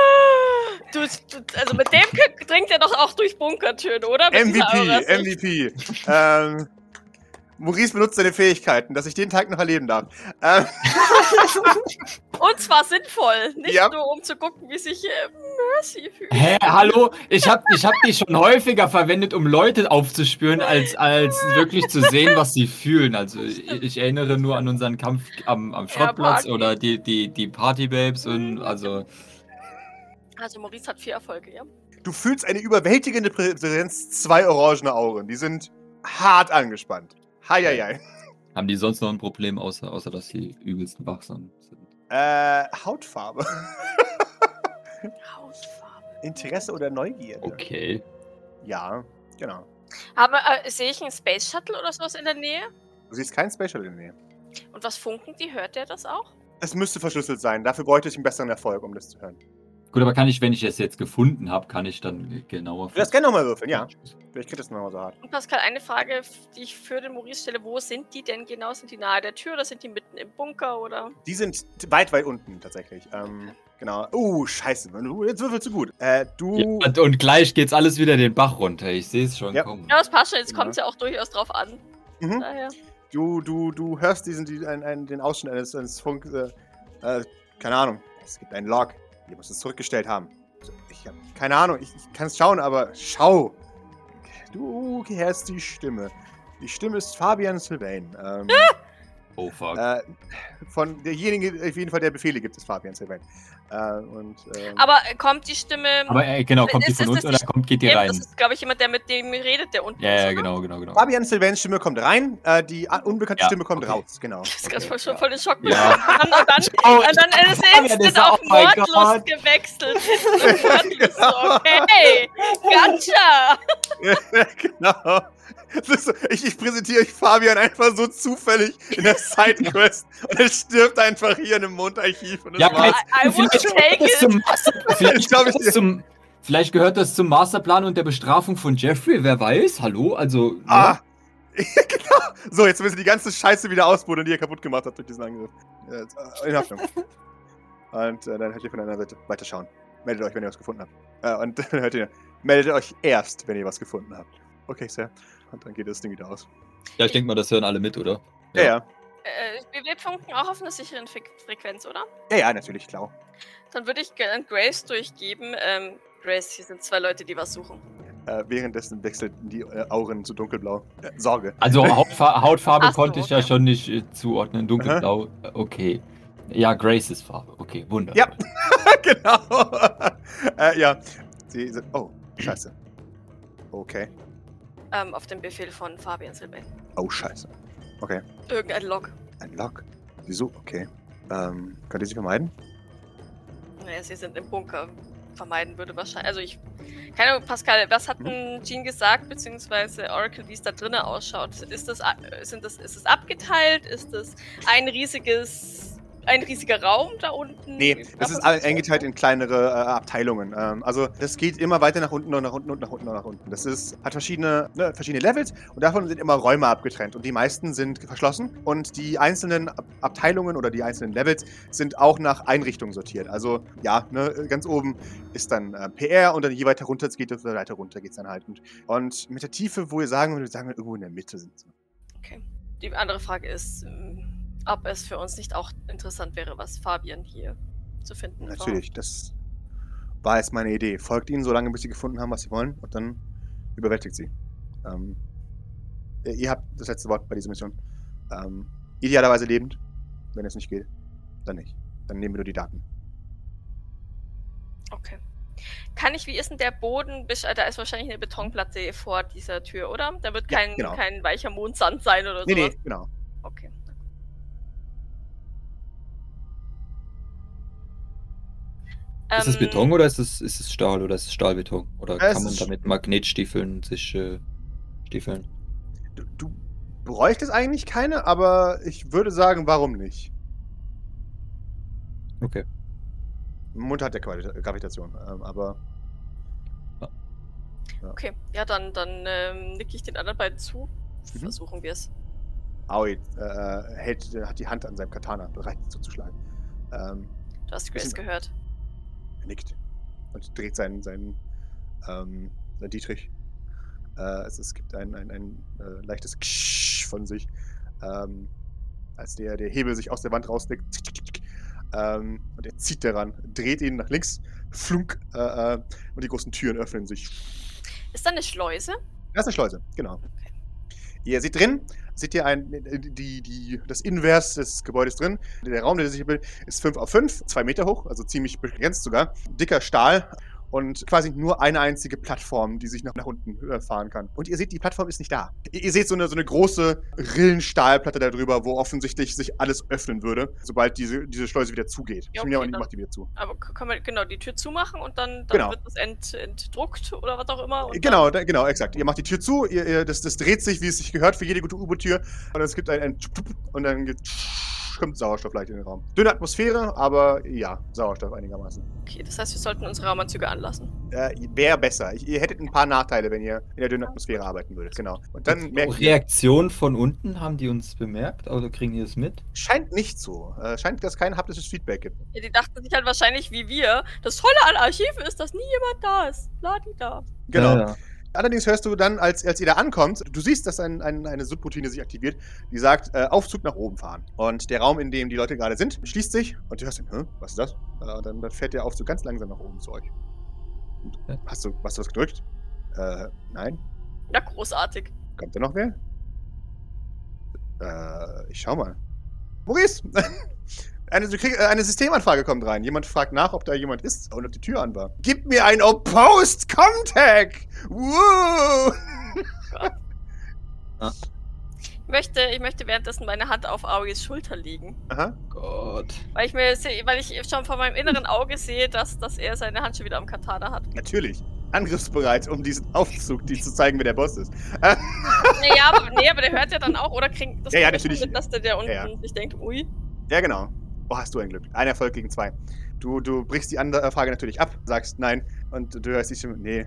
du, du, also mit dem dringt er doch auch durch Bunkertüren, oder? Mit MVP. MVP. ähm, Maurice benutzt seine Fähigkeiten, dass ich den Tag noch erleben darf. Ähm, [LAUGHS] Und zwar sinnvoll, nicht Ja. nur um zu gucken, wie sich äh, Mercy fühlt. Hä, hallo? Ich hab, ich hab die schon häufiger verwendet, um Leute aufzuspüren, als, als wirklich zu sehen, was sie fühlen. Also ich, ich erinnere nur an unseren Kampf am, am Schrottplatz Party. oder die, die, die Partybabes und also. Also Maurice hat vier Erfolge, ja? du fühlst eine überwältigende Präsenz, zwei orangene Augen. Die sind hart angespannt. Heieiei. [LAUGHS] Haben die sonst noch ein Problem, außer, außer dass sie übelst wachsam sind? Äh, Hautfarbe. [LAUGHS] Hautfarbe. Interesse oder Neugierde? Okay. Ja, genau. Aber äh, sehe ich einen Space Shuttle oder sowas in der Nähe? Du siehst kein Special in der Nähe. Und was funken die? Hört der das auch? Es müsste verschlüsselt sein. Dafür bräuchte ich einen besseren Erfolg, um das zu hören. Gut, aber kann ich, wenn ich es jetzt gefunden habe, kann ich dann genauer. Du darfst gerne nochmal würfeln, ja. Vielleicht kriegt das nochmal so hart. Und Pascal, eine Frage, die ich für den Maurice stelle. Wo sind die denn genau? Sind die nahe der Tür oder sind die mitten im Bunker oder? Die sind weit, weit unten tatsächlich. Ähm, genau. Uh, scheiße. Du, jetzt würfelst du gut. Äh, du. Ja, und, und gleich geht's alles wieder den Bach runter. Ich sehe es schon Ja. kommen. Ja, das passt schon. Jetzt Ja. kommt es ja auch durchaus drauf an. Mhm. Daher. Du, du, du hörst diesen, die, ein, ein, den Ausschnitt eines, eines Funk. Äh, äh, keine Ahnung. Es gibt einen Log. Ihr müsst es zurückgestellt haben. Ich habe keine Ahnung. Ich, ich kann es schauen, aber schau. Du hörst die Stimme. Die Stimme ist Fabian Sylvain. Ähm, [LAUGHS] Oh fuck. äh, von derjenige, auf jeden Fall, der Befehle gibt, ist Fabian Sylvain. Äh, und, ähm, Aber äh, kommt die Stimme. aber äh, genau, kommt die von ist uns das oder die kommt, geht die rein? Das ist, glaube ich, jemand, der mit dem redet, der unten Ja, ist. ja, genau, genau, genau. Fabian Sylvains Stimme kommt rein, äh, die unbekannte Ja, Stimme kommt okay. raus, genau. Das ist gerade Okay, schon ja. voll den Schock. Ja. Und dann, Oh, [LAUGHS] und dann ist er instant auf oh Mordlust gewechselt. [LAUGHS] Mordlust, okay, gotcha. [LAUGHS] genau. So, ich, ich präsentiere euch Fabian einfach so zufällig in der Sidequest und er stirbt einfach hier in einem Mondarchiv. Und Ja, war's. I, I vielleicht, take gehört das it. zum Master, vielleicht, gehört das zum, vielleicht gehört das zum Masterplan und der Bestrafung von Jeffrey, wer weiß? Hallo? Also. Ah. [LAUGHS] genau. So, jetzt müssen wir die ganze Scheiße wieder ausbuddeln, die ihr kaputt gemacht habt durch diesen Angriff. Äh, in Ordnung. und äh, dann hört ihr von der anderen Seite weiterschauen. Meldet euch, wenn ihr was gefunden habt. Äh, und [LAUGHS] dann hört ihr, meldet euch erst, wenn ihr was gefunden habt. Okay, Sir. Und dann geht das Ding wieder aus. Ja, ich denke mal, das hören alle mit, oder? Ja, ja. Äh, wir, wir funken auch auf einer sicheren Fre Frequenz, oder? Ja, ja, natürlich, klar. Dann würde ich gerne Grace durchgeben. Ähm, Grace, hier sind zwei Leute, die was suchen. Äh, währenddessen wechselten die äh, Auren zu dunkelblau. Äh, Sorge. Also [LAUGHS] Hautfa Hautfarbe so, konnte ich ja okay. schon nicht äh, zuordnen. Dunkelblau, äh, okay. Ja, Graces Farbe. Okay, wunderbar. Ja. [LAUGHS] genau. [LAUGHS] äh, ja. Sie sind. Oh, scheiße. Okay. Ähm, auf den Befehl von Fabian Sylvain. Oh, scheiße. Okay. Irgendein Log. Ein Lock. Wieso? Okay. Ähm, könnt ihr sie vermeiden? Naja, sie sind im Bunker. Vermeiden würde wahrscheinlich. Also ich. Keine Ahnung, Pascal, was hat Mhm. denn Jean gesagt, beziehungsweise Oracle, wie es da drinnen ausschaut? Ist das, sind das, ist das abgeteilt? Ist das ein riesiges. Ein riesiger Raum da unten? Nee, das ist eingeteilt in kleinere äh, Abteilungen. Ähm, also das geht immer weiter nach unten und nach unten und nach unten und nach unten. Das ist, hat verschiedene, ne, verschiedene Levels und davon sind immer Räume abgetrennt. Und die meisten sind verschlossen und die einzelnen Ab Abteilungen oder die einzelnen Levels sind auch nach Einrichtungen sortiert. Also ja, ne, ganz oben ist dann äh, PR und dann je weiter runter es geht, desto weiter runter geht es dann halt. Und, und mit der Tiefe, wo ihr sagen würdet, sagen wir irgendwo in der Mitte sind sie. Okay. Die andere Frage ist, ähm, ob es für uns nicht auch interessant wäre, was Fabian hier zu finden war. Natürlich, das war jetzt meine Idee. Folgt ihnen so lange, bis sie gefunden haben, was sie wollen, und dann überwältigt sie. Ähm, ihr- ihr habt das letzte Wort bei dieser Mission. Ähm, idealerweise lebend. Wenn es nicht geht, dann nicht. Dann nehmen wir nur die Daten. Okay. Kann ich, wie ist denn der Boden? Äh, Da ist wahrscheinlich eine Betonplatte vor dieser Tür, oder? Da wird Ja, kein, genau. kein weicher Mondsand sein oder Nee, sowas. nee, genau. Okay. Ist es Ähm, Beton oder ist es, ist es Stahl oder ist es Stahlbeton? Oder Es kann man damit Magnetstiefeln sich äh, stiefeln? Du, du bräuchtest eigentlich keine, aber ich würde sagen, warum nicht? Okay. Mund hat ja Gravita- Gravitation, ähm, aber Okay, ja, dann, dann ähm, nicke ich den anderen beiden zu. Mhm. Versuchen wir es. Aoi äh, hält, hat die Hand an seinem Katana, bereit zuzuschlagen. Ähm, Du hast Grace Bisschen- gehört. Nickt und dreht seinen, seinen, ähm, seinen Dietrich. Äh, es, es gibt ein, ein, ein äh, leichtes Ksch von sich. Ähm, als der, der Hebel sich aus der Wand rausdeckt. Ähm, und er zieht daran, dreht ihn nach links, flunk, äh, äh, und die großen Türen öffnen sich. Ist da eine Schleuse? Das ist eine Schleuse, genau. Ihr seht drin, seht ihr ein, die, die, das Invers des Gebäudes drin. Der Raum, der sich bildet, ist 5 auf 5, 2 Meter hoch, also ziemlich begrenzt sogar. Dicker Stahl und quasi nur eine einzige Plattform, die sich nach, nach unten äh, fahren kann. Und ihr seht, die Plattform ist nicht da. Ihr, ihr seht so eine, so eine große Rillenstahlplatte da drüber, wo offensichtlich sich alles öffnen würde, sobald diese, diese Schleuse wieder zugeht. Ja, ich okay, auch nicht, dann- mach die wieder zu. Aber kann man genau die Tür zumachen und dann, dann Genau. wird das ent, entdruckt oder was auch immer. Und Genau, da, genau, exakt. Ihr macht die Tür zu, ihr, ihr, das, das dreht sich, wie es sich gehört für jede gute U-Boot-Tür. Und es gibt ein, ein und dann geht, kommt Sauerstoff leicht in den Raum. Dünne Atmosphäre, aber ja, Sauerstoff einigermaßen. Okay, das heißt, wir sollten unsere Raumanzüge anlassen. Äh, Wäre besser. Ich, ihr hättet ein paar Nachteile, wenn ihr in der dünnen Atmosphäre arbeiten würdet, genau. Und dann merkt ihr, Reaktion von unten, haben die uns bemerkt? Oder kriegen die es mit? scheint nicht so. Äh, scheint, dass kein haptisches Feedback gibt. Ja, die dachten sich halt wahrscheinlich wie wir. Das Tolle an Archiven ist, dass nie jemand da ist. Ladi da. Genau. Ja, ja. Allerdings hörst du dann, als, als ihr da ankommt, du siehst, dass ein, ein, eine Subroutine sich aktiviert, die sagt, äh, Aufzug nach oben fahren. Und der Raum, in dem die Leute gerade sind, schließt sich und du hörst dann, Hä, was ist das? Äh, dann, dann fährt der Aufzug ganz langsam nach oben zu euch. Und, hast, du, hast du was gedrückt? Äh, nein. Na, großartig. Kommt da noch wer? Äh, ich schau mal. Maurice! [LAUGHS] Eine, äh, eine Systemanfrage kommt rein. Jemand fragt nach, ob da jemand ist und ob die Tür an war. Gib mir ein Opposed Contact! Woo! [LAUGHS] Ich möchte, ich möchte währenddessen meine Hand auf Auris Schulter legen. Aha. Gott. Weil ich mir weil ich schon vor meinem inneren Auge sehe, dass, dass er seine Hand schon wieder am Katana hat. Natürlich. Angriffsbereit, um diesen Aufzug, die zu zeigen, wer der Boss ist. [LAUGHS] Naja, aber, nee, aber der hört ja dann auch, oder kriegt das Ja, ja, er natürlich. Mit, dass der, der unten Ja, ja. sich denkt, ui. ja, genau. Oh, hast du ein Glück. Ein Erfolg gegen zwei. Du, du brichst die andere Frage natürlich ab, sagst nein und du hörst die Stimme, nee,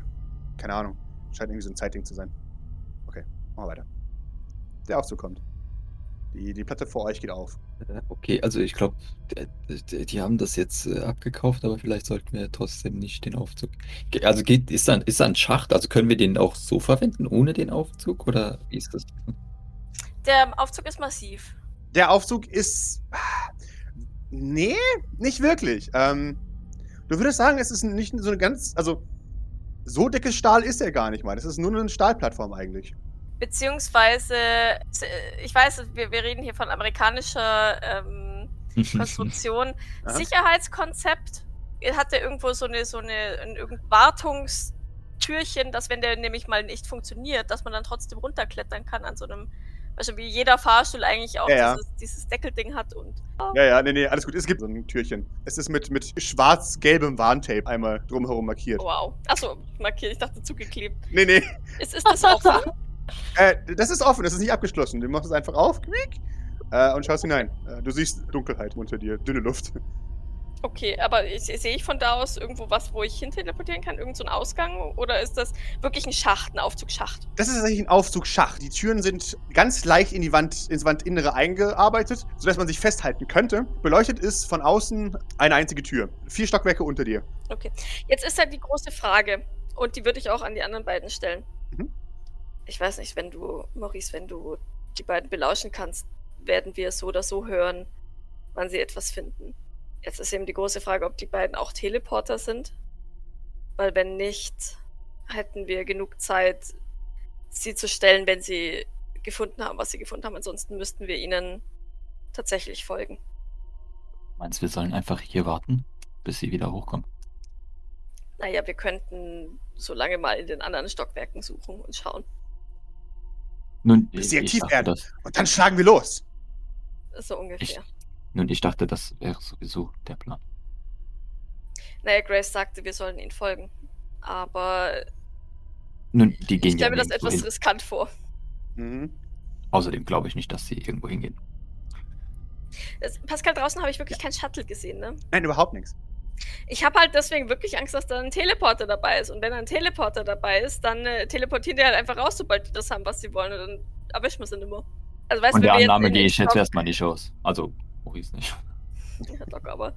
keine Ahnung. Scheint irgendwie so ein Zeitding zu sein. Okay, machen wir weiter. Der Aufzug kommt. Die, die Platte vor euch geht auf. Äh, Okay, also ich glaube, die, die haben das jetzt äh, abgekauft, aber vielleicht sollten wir trotzdem nicht den Aufzug. Also geht, ist da, ist da ein Schacht? Also können wir den auch so verwenden, ohne den Aufzug? Oder wie ist das? Der Aufzug ist massiv. Der Aufzug ist. Nee, nicht wirklich. Ähm, du würdest sagen, es ist nicht so eine ganz. Also, so dickes Stahl ist er gar nicht mal. Das ist nur eine Stahlplattform eigentlich. Beziehungsweise, ich weiß, wir, wir reden hier von amerikanischer ähm, [LAUGHS] Konstruktion. Sicherheitskonzept hat der irgendwo so eine, so eine ein Wartungstürchen, dass wenn der nämlich mal nicht funktioniert, dass man dann trotzdem runterklettern kann an so einem, du, wie jeder Fahrstuhl eigentlich auch Ja. Dieses, dieses Deckelding hat und Ja, ja, nee, nee, alles gut. Es gibt so ein Türchen. Es ist mit, mit schwarz-gelbem Warntape einmal drumherum markiert. wow. Achso, markiert, ich dachte zugeklebt. Nee, nee. Ist, ist das offen? [LAUGHS] [LAUGHS] Äh, das ist offen, das ist nicht abgeschlossen. Du machst es einfach auf, quiek, äh, und schaust hinein. Äh, du siehst Dunkelheit unter dir, dünne Luft. Okay, aber sehe ich von da aus irgendwo was, wo ich hin teleportieren kann? Irgend so ein Ausgang? Oder ist das wirklich ein Schacht, ein Aufzugsschacht? Das ist tatsächlich ein Aufzugsschacht. Die Türen sind ganz leicht in die Wand, ins Wandinnere eingearbeitet, sodass man sich festhalten könnte. Beleuchtet ist von außen eine einzige Tür. Vier Stockwerke unter dir. Okay. Jetzt ist halt die große Frage. Und die würde ich auch an die anderen beiden stellen. Mhm. Ich weiß nicht, wenn du, Maurice, wenn du die beiden belauschen kannst, werden wir so oder so hören, wann sie etwas finden. Jetzt ist eben die große Frage, ob die beiden auch Teleporter sind. Weil wenn nicht, hätten wir genug Zeit, sie zu stellen, wenn sie gefunden haben, was sie gefunden haben. Ansonsten müssten wir ihnen tatsächlich folgen. Meinst du, wir sollen einfach hier warten, bis sie wieder hochkommen? Naja, wir könnten so lange mal in den anderen Stockwerken suchen und schauen. Nun, Bis sie ich aktiv werden. das, Und dann schlagen wir los. So ungefähr. Nun, ich dachte, das wäre sowieso der Plan. Naja, Grace sagte, wir sollen ihnen folgen. Aber Nun, die ich gehen ja stelle mir das etwas hin. riskant vor. Mhm. Außerdem glaube ich nicht, dass sie irgendwo hingehen. Das, Pascal, draußen habe ich wirklich kein Shuttle gesehen, ne? Nein, überhaupt nichts. Ich habe halt deswegen wirklich Angst, dass da ein Teleporter dabei ist. Und wenn ein Teleporter dabei ist, dann äh, teleportieren die halt einfach raus, sobald die das haben, was sie wollen. Und dann erwischen wir sie nimmer. Also weißt Von du, der Annahme gehe ich jetzt erstmal nicht aus. Also, Maurice nicht. [LAUGHS] Ja, doch, aber.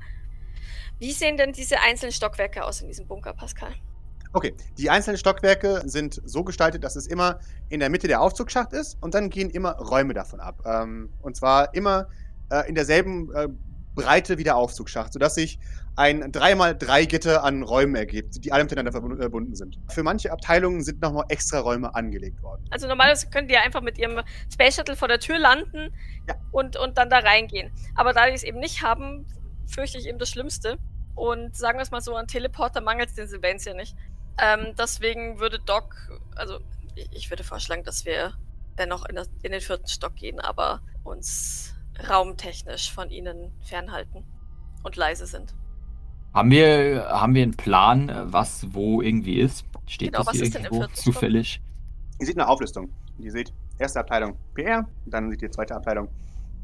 Wie sehen denn diese einzelnen Stockwerke aus in diesem Bunker, Pascal? Okay, die einzelnen Stockwerke sind so gestaltet, dass es immer in der Mitte der Aufzugsschacht ist und dann gehen immer Räume davon ab. Ähm, und zwar immer äh, in derselben äh, Breite wie der Aufzugsschacht, sodass sich ein 3x3 Gitter an Räumen ergibt, die alle miteinander verbunden sind. Für manche Abteilungen sind nochmal extra Räume angelegt worden. Also normalerweise können die ja einfach mit ihrem Space Shuttle vor der Tür landen Ja. und, und dann da reingehen. Aber da die es eben nicht haben, fürchte ich eben das Schlimmste. Und sagen wir es mal so, an Teleporter mangelt es den Sylvains ja nicht. Ähm, deswegen würde Doc, also ich ich würde vorschlagen, dass wir dennoch in, das, in den vierten Stock gehen, aber uns raumtechnisch von ihnen fernhalten und leise sind. Haben wir, haben wir einen Plan, was wo irgendwie ist? Steht Genau, das was hier ist denn im irgendwo zufällig? Ihr seht eine Auflistung. Ihr seht erste Abteilung PR, dann seht ihr zweite Abteilung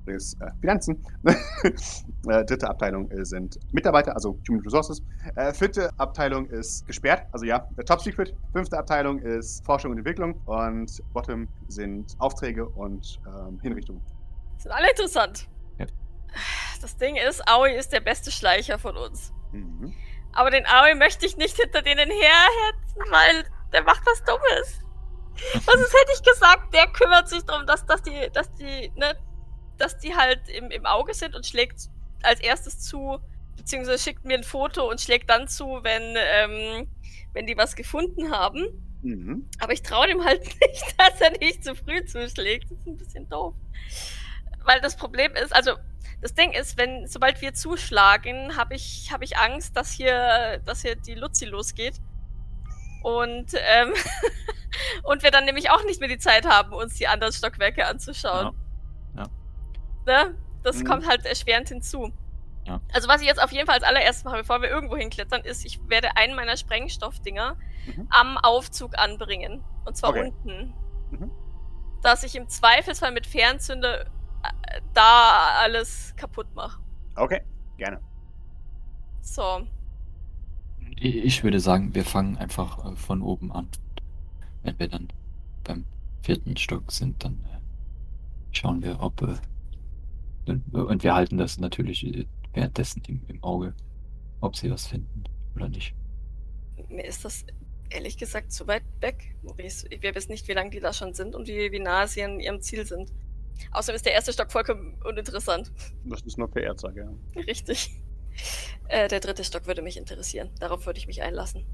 ist äh, Finanzen, [LAUGHS] äh, dritte Abteilung äh, sind Mitarbeiter, also Human Resources, äh, vierte Abteilung ist gesperrt, also ja, Top Secret, fünfte Abteilung ist Forschung und Entwicklung und Bottom sind Aufträge und ähm, Hinrichtungen. Sind alle interessant. Ja. Das Ding ist, Aoi ist der beste Schleicher von uns. Mhm. Aber den Aoi möchte ich nicht hinter denen herhetzen, weil der macht was Dummes. Was ist, hätte ich gesagt, der kümmert sich darum, dass, dass die, dass die, ne, dass die halt im, im Auge sind und schlägt als erstes zu, beziehungsweise schickt mir ein Foto und schlägt dann zu, wenn, ähm, wenn die was gefunden haben. Mhm. Aber ich traue dem halt [LAUGHS] nicht, dass er nicht zu früh zuschlägt. Das ist ein bisschen doof. Weil das Problem ist, also das Ding ist, wenn sobald wir zuschlagen, habe ich, hab ich Angst, dass hier, dass hier die Luzi losgeht. Und, ähm, [LAUGHS] und wir dann nämlich auch nicht mehr die Zeit haben, uns die anderen Stockwerke anzuschauen. Ja. Ne? Das Mhm. kommt halt erschwerend hinzu. Ja. Also was ich jetzt auf jeden Fall als allererstes mache, bevor wir irgendwo hinklettern, ist, ich werde einen meiner Sprengstoffdinger Mhm. am Aufzug anbringen. Und zwar Okay. unten. Mhm. Dass ich im Zweifelsfall mit Fernzünder da alles kaputt mache. Okay, gerne. So. Ich würde sagen, wir fangen einfach äh, von oben an. Wenn wir dann beim vierten Stock sind, dann äh, schauen wir, ob. Äh, und wir halten das natürlich äh, währenddessen im, im Auge, ob sie was finden oder nicht. Mir ist das ehrlich gesagt zu weit weg, Maurice. Wir wissen nicht, wie lange die da schon sind und wie, wie nah sie an ihrem Ziel sind. Außerdem ist der erste Stock vollkommen uninteressant. Das ist nur PR-Zeug, ja. Richtig. Äh, der dritte Stock würde mich interessieren. Darauf würde ich mich einlassen.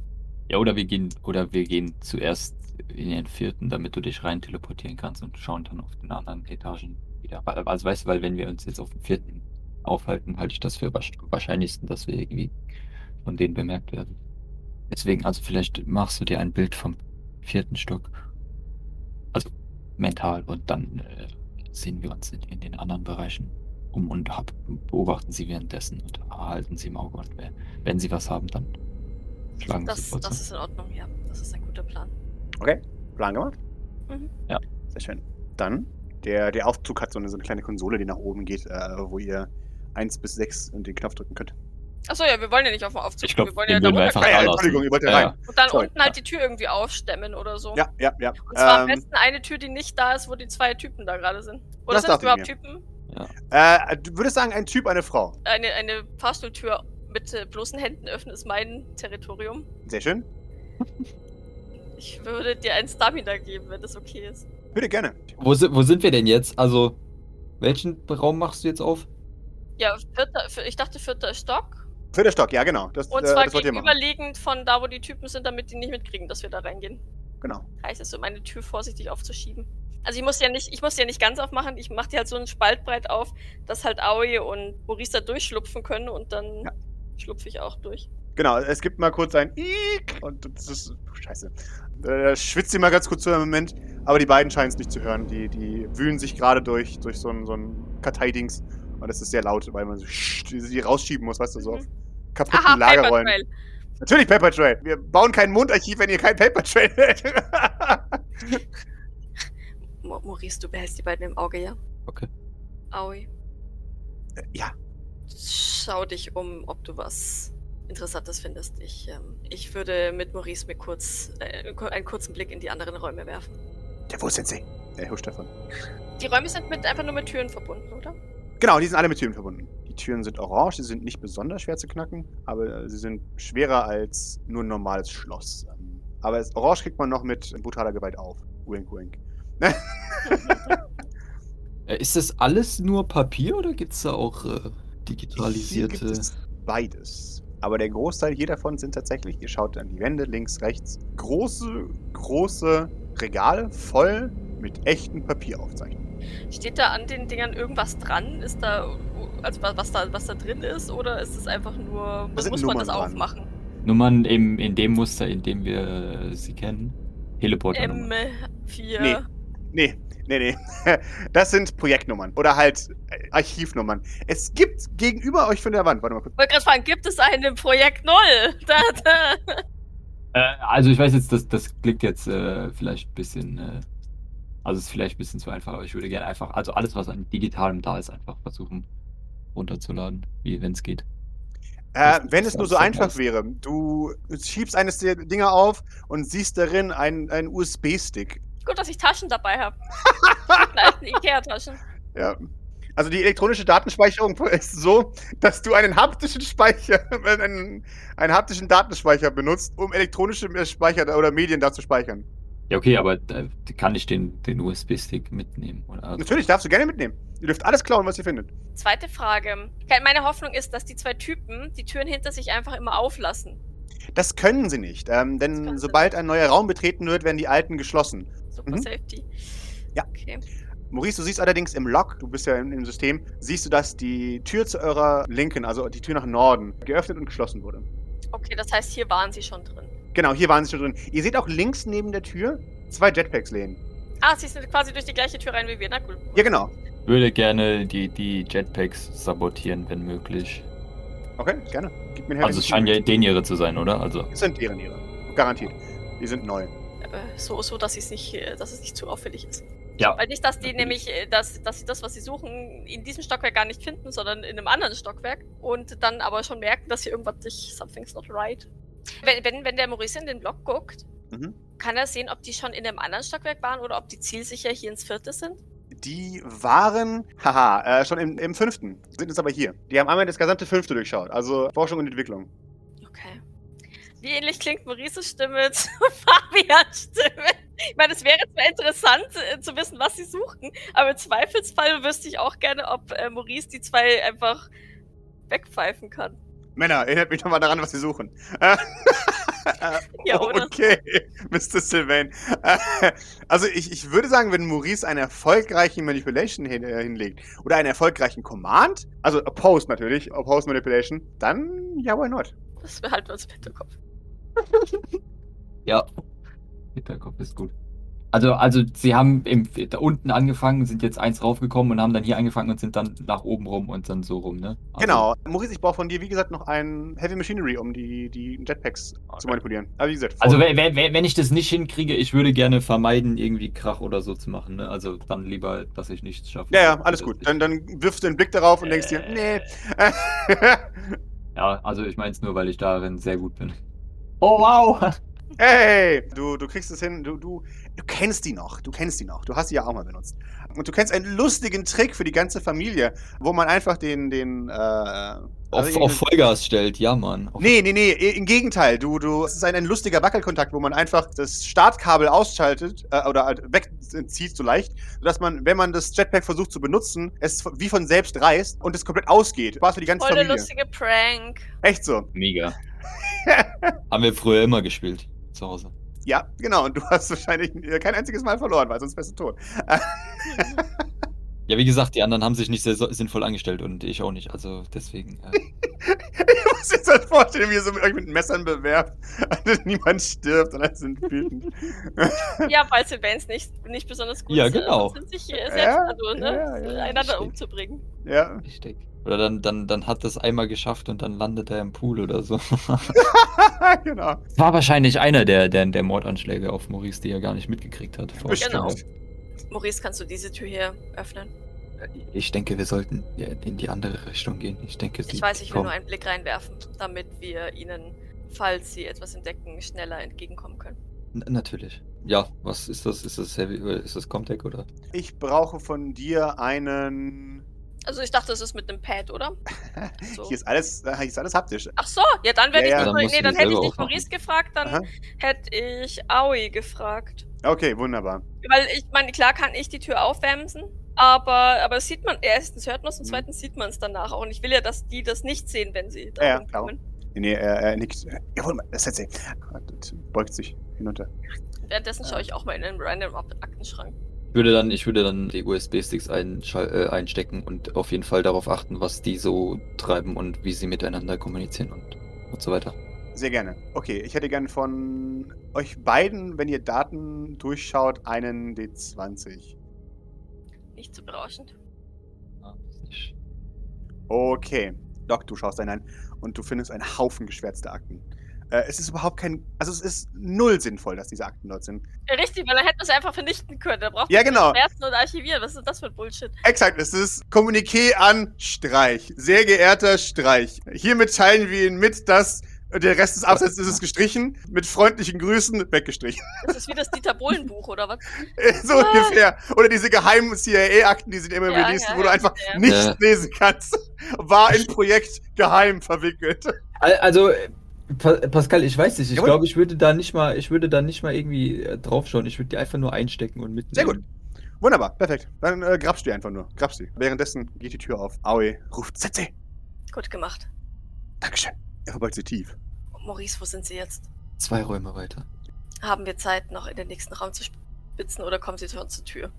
Ja, oder wir gehen, oder wir gehen zuerst in den vierten, damit du dich rein teleportieren kannst und schauen dann auf den anderen Etagen wieder. Weil- Also weißt du, weil wenn wir uns jetzt auf dem vierten aufhalten, halte ich das für wahrsch- wahrscheinlichsten, dass wir irgendwie von denen bemerkt werden. Deswegen, also vielleicht machst du dir ein Bild vom vierten Stock. Also mental und dann äh, sehen wir uns in, in den anderen Bereichen um und hab, beobachten sie währenddessen und halten sie im Auge und wenn sie was haben, dann schlagen sie Das, sofort das zu. ist in Ordnung, ja. Das ist ein guter Plan. Okay, Plan gemacht? Mhm. Ja. Sehr schön. Dann, der, der Aufzug hat so eine, so eine kleine Konsole, die nach oben geht, äh, wo ihr 1 bis 6 und den Knopf drücken könnt. Achso, ja, wir wollen ja nicht auf dem Aufzug. Ich glaub, wir wollen den ja da einfach Ah, ja, Entschuldigung, ihr wollt ja Ja, rein. Und dann Sorry. unten halt die Tür irgendwie aufstemmen oder so. Ja, ja, ja. Und zwar am Ähm, besten eine Tür, die nicht da ist, wo die zwei Typen da gerade sind. Oder Das sind es überhaupt Typen? äh, du würdest sagen, ein Typ, eine Frau. Eine, eine Fahrstuhltür mit äh, bloßen Händen öffnen ist mein Territorium. Sehr schön. Ich würde dir ein Stamina geben, wenn das okay ist. Bitte gerne. Wo, wo sind wir denn jetzt? Also, welchen Raum machst du jetzt auf? Ja, vierter, vier- ich dachte vierter Stock. Vierter Stock, ja, genau. Das, Und äh, zwar das ihr machen. gegenüberliegend von da, wo die Typen sind, damit die nicht mitkriegen, dass wir da reingehen. Genau. Heißt es, um eine Tür vorsichtig aufzuschieben. Also ich muss ja nicht, ich muss ja nicht ganz aufmachen, ich mache die halt so einen Spalt breit auf, dass halt Aoi und Maurice da durchschlupfen können und dann Ja. schlupfe ich auch durch. Genau, es gibt mal kurz ein Iik und das ist. oh, Scheiße. Äh, schwitzt sie mal ganz kurz so im Moment, aber die beiden scheinen es nicht zu hören. Die, die wühlen sich gerade durch, durch so ein, so ein Karteidings und es ist sehr laut, weil man so die rausschieben muss, weißt du, so Mhm. auf kaputten Aha, Paper Lagerräumen. Trail. Natürlich Paper Trail. Wir bauen kein Mondarchiv, wenn ihr kein Paper Trail [LAUGHS] hättet. Maurice, du behältst die beiden im Auge, ja? Okay. Aoi, ja, schau dich um, ob du was Interessantes findest. Ich, ähm, ich würde mit Maurice mir kurz äh, einen kurzen Blick in die anderen Räume werfen. der wo Sensei? Er huscht davon. Die Räume sind mit einfach nur mit Türen verbunden, oder? Genau, die sind alle mit Türen verbunden. Die Türen sind orange, sie sind nicht besonders schwer zu knacken, aber äh, sie sind schwerer als nur ein normales Schloss. Ähm, Aber das Orange kriegt man noch mit brutaler Gewalt auf. Wink, wink. [LAUGHS] Äh, Ist das alles nur Papier oder gibt es da auch äh, digitalisierte? es beides. Aber der Großteil hier davon sind tatsächlich, ihr schaut an die Wände links, rechts, große, große Regale voll mit echten Papieraufzeichnungen. Steht da an den Dingern irgendwas dran? Ist da, also wa- was da, was da drin ist? Oder ist es einfach nur, muss man das Nummern dran. aufmachen? Nummern im, in dem Muster, in dem wir sie kennen. Teleporter-Nummern. M4. Nee. Nee, nee, nee. [LAUGHS] Das sind Projektnummern oder halt äh, Archivnummern. Es gibt gegenüber euch von der Wand, warte mal kurz. Ich wollte gerade fragen, gibt es einen im Projekt Null? [LAUGHS] Da, da. Äh, also ich weiß jetzt, das, das klingt jetzt äh, vielleicht ein bisschen, äh, also es ist vielleicht ein bisschen zu einfach, aber ich würde gerne einfach, also alles, was an Digitalem da ist, einfach versuchen runterzuladen, wie wenn es geht. Äh, Das- wenn es nur so einfach nice. wäre, du schiebst eines der Dinger auf und siehst darin einen, einen USB-Stick. Gut, dass ich Taschen dabei habe. [LAUGHS] Ikea-Taschen. Ja. Also die elektronische Datenspeicherung [LAUGHS] ist so, dass du einen haptischen Speicher, [LAUGHS] einen, einen haptischen Datenspeicher benutzt, um elektronische Speicher oder Medien da zu speichern. Ja, okay, aber äh, kann ich den, den USB-Stick mitnehmen? Oder? Also, Natürlich, darfst du gerne mitnehmen. Ihr dürft alles klauen, was ihr findet. Zweite Frage. Meine Hoffnung ist, dass die zwei Typen die Türen hinter sich einfach immer auflassen. Das können sie nicht, ähm, denn sobald ein neuer Raum betreten wird, werden die alten geschlossen. Super Mhm. Safety. Ja. Okay. Maurice, du siehst allerdings im Log, du bist ja im, im System, siehst du, dass die Tür zu eurer Linken, also die Tür nach Norden, geöffnet und geschlossen wurde. Okay, das heißt, hier waren sie schon drin. Genau, hier waren sie schon drin. Ihr seht auch links neben der Tür zwei Jetpacks lehnen. Ah, sie sind quasi durch die gleiche Tür rein wie wir. Na cool. Ja, genau. Ich würde gerne die, die Jetpacks sabotieren, wenn möglich. Okay, gerne. Gib mir einen Also es scheint ja den ihre zu sein, oder? Also, Das sind deren ihre. Garantiert. Die sind neu. So, so dass, es nicht, äh, dass es nicht zu auffällig ist. ja. Weil nicht, dass die Natürlich. nämlich, äh, dass, dass sie das, was sie suchen, in diesem Stockwerk gar nicht finden, sondern in einem anderen Stockwerk. Und dann aber schon merken, dass hier irgendwas nicht, something's not right. Wenn, wenn, wenn der Maurice in den Block guckt, Mhm. kann er sehen, ob die schon in einem anderen Stockwerk waren oder ob die zielsicher hier ins vierte sind? Die waren, haha, äh, schon im, im fünften. Sind jetzt aber hier. Die haben einmal das gesamte fünfte durchschaut. Also Forschung und Entwicklung. Okay. Wie ähnlich klingt Maurices Stimme [LAUGHS] zu Fabians Stimme? Ich meine, es wäre zwar interessant äh, zu wissen, was sie suchen, aber im Zweifelsfall wüsste ich auch gerne, ob äh, Maurice die zwei einfach wegpfeifen kann. Männer, erinnert mich nochmal daran, was sie suchen. [LAUGHS] Ja, oder? Okay, Mr. Sylvain. Äh, Also ich, ich würde sagen, wenn Maurice einen erfolgreichen Manipulation hin, äh, hinlegt oder einen erfolgreichen Command, also Oppose natürlich, Oppose Manipulation, dann ja, why not? Das behalten wir uns im Hinterkopf. [LAUGHS] Ja. Hinterkopf ist gut. Also, also sie haben im, da unten angefangen, sind jetzt eins raufgekommen und haben dann hier angefangen und sind dann nach oben rum und dann so rum, ne? Also, Genau. Maurice, ich brauche von dir, wie gesagt, noch ein Heavy Machinery, um die, die Jetpacks zu Okay. manipulieren. Aber wie gesagt, Also wenn, wenn, wenn ich das nicht hinkriege, ich würde gerne vermeiden, irgendwie Krach oder so zu machen, ne? Also dann lieber, dass ich nichts schaffe. ja, ja, alles gut. Dann, dann wirfst du einen Blick darauf und denkst dir, nee. Äh, Ja, also ich meine es nur, weil ich darin sehr gut bin. [LAUGHS] Oh wow! Hey, du, du kriegst es hin, du, du, du kennst die noch, du kennst die noch, du hast sie ja auch mal benutzt. Und du kennst einen lustigen Trick für die ganze Familie, wo man einfach den, den, äh, also Auf, auf Vollgas stellt, ja Mann. Auf, Nee, nee, nee, im Gegenteil. Du, du, es ist ein, ein lustiger Wackelkontakt, wo man einfach das Startkabel ausschaltet äh, oder halt wegzieht so leicht, sodass man, wenn man das Jetpack versucht zu benutzen, es wie von selbst reißt und es komplett ausgeht. Spaß für die ganze Voll der Familie. lustige Prank. Echt so. Mega. [LAUGHS] Haben wir früher immer gespielt zu Hause. Ja, genau. Und du hast wahrscheinlich äh, kein einziges Mal verloren, weil sonst wärst du tot. Ja, wie gesagt, die anderen haben sich nicht sehr sinnvoll angestellt und ich auch nicht. Also deswegen. Äh, [LAUGHS] Ich muss jetzt halt vorstellen, wie ihr so mit euch mit Messern bewerbt. Also niemand stirbt und alle sind wütend. [LAUGHS] Ja, weil Sylvains nicht, nicht besonders gut Ja, sind, genau. sind sich selbst Ja, also, ne? ja, ja, einander umzubringen. ja. richtig. Oder dann, dann, dann hat das einmal geschafft und dann landet er im Pool oder so. [LAUGHS] [LAUGHS] genau. War wahrscheinlich einer der, der, der Mordanschläge auf Maurice, die er gar nicht mitgekriegt hat. Genau. Maurice, kannst du diese Tür hier öffnen? Ich denke, wir sollten in die andere Richtung gehen. Ich denke, sie Ich weiß, ich will kommen. nur einen Blick reinwerfen, damit wir ihnen, falls sie etwas entdecken, schneller entgegenkommen können. N natürlich. Ja, was ist das? Ist das Heavy, oder ist das Comtech oder? Ich brauche von dir einen. Also ich dachte, das ist mit einem Pad, oder? [LAUGHS] So. Hier ist alles, äh, hier ist alles haptisch. Ach so, ja, dann werde Ja, ich ja. nicht, Dann nee, dann die hätte ich nicht. Maurice gefragt, dann Aha. hätte ich Aoi gefragt. Okay, wunderbar. Weil ich meine, klar kann ich die Tür aufwämsen, aber, aber sieht man, erstens hört man es und Mhm. zweitens sieht man es danach auch. Und ich will ja, dass die das nicht sehen, wenn sie da Ja, ja, rumkommen. Nee, nee, er, er nickt. Jawohl, das hat sie. Beugt sich hinunter. Währenddessen schaue ich auch mal in den random Ak- Aktenschrank. Ich würde dann, ich würde dann die USB-Sticks äh, einstecken und auf jeden Fall darauf achten, was die so treiben und wie sie miteinander kommunizieren und, und so weiter. Sehr gerne. Okay, ich hätte gern von euch beiden, wenn ihr Daten durchschaut, einen D20. Nicht so berauschend. Ich- Okay. Doc, du schaust einen an und du findest einen Haufen geschwärzter Akten. Äh, es ist überhaupt kein. Also, es ist null sinnvoll, dass diese Akten dort sind. Ja, richtig, weil dann hätten wir es einfach vernichten können. Da braucht Ja, man genau. Schmerzen und archivieren. Was ist das für ein Bullshit? Exakt, es ist Kommuniqué an Streich. Sehr geehrter Streich. Hiermit teilen wir Ihnen mit, dass der Rest des Absatzes ist gestrichen. Mit freundlichen Grüßen weggestrichen. Das ist wie das Dieter Bohlen-Buch, oder was? [LAUGHS] so Ah. ungefähr. Oder diese geheimen CIA-Akten, die sind immer Ja, released, ja, wo du einfach ja. nichts Ja. lesen kannst. War in Projekt geheim verwickelt. Al- Also, Pa Pascal, ich weiß nicht, ich Jawohl. glaube, ich würde da nicht mal, ich würde da nicht mal irgendwie äh, draufschauen. Ich würde die einfach nur einstecken und mitnehmen. Sehr gut. Wunderbar, perfekt. Dann äh, grabst du die einfach nur. Grabst sie. Währenddessen geht die Tür auf. Aoi ruft Setze. Gut gemacht. Dankeschön. Er verbeugt sie tief. Maurice, wo sind sie jetzt? Zwei Räume weiter. Haben wir Zeit, noch in den nächsten Raum zu spitzen oder kommen sie schon zur Tür?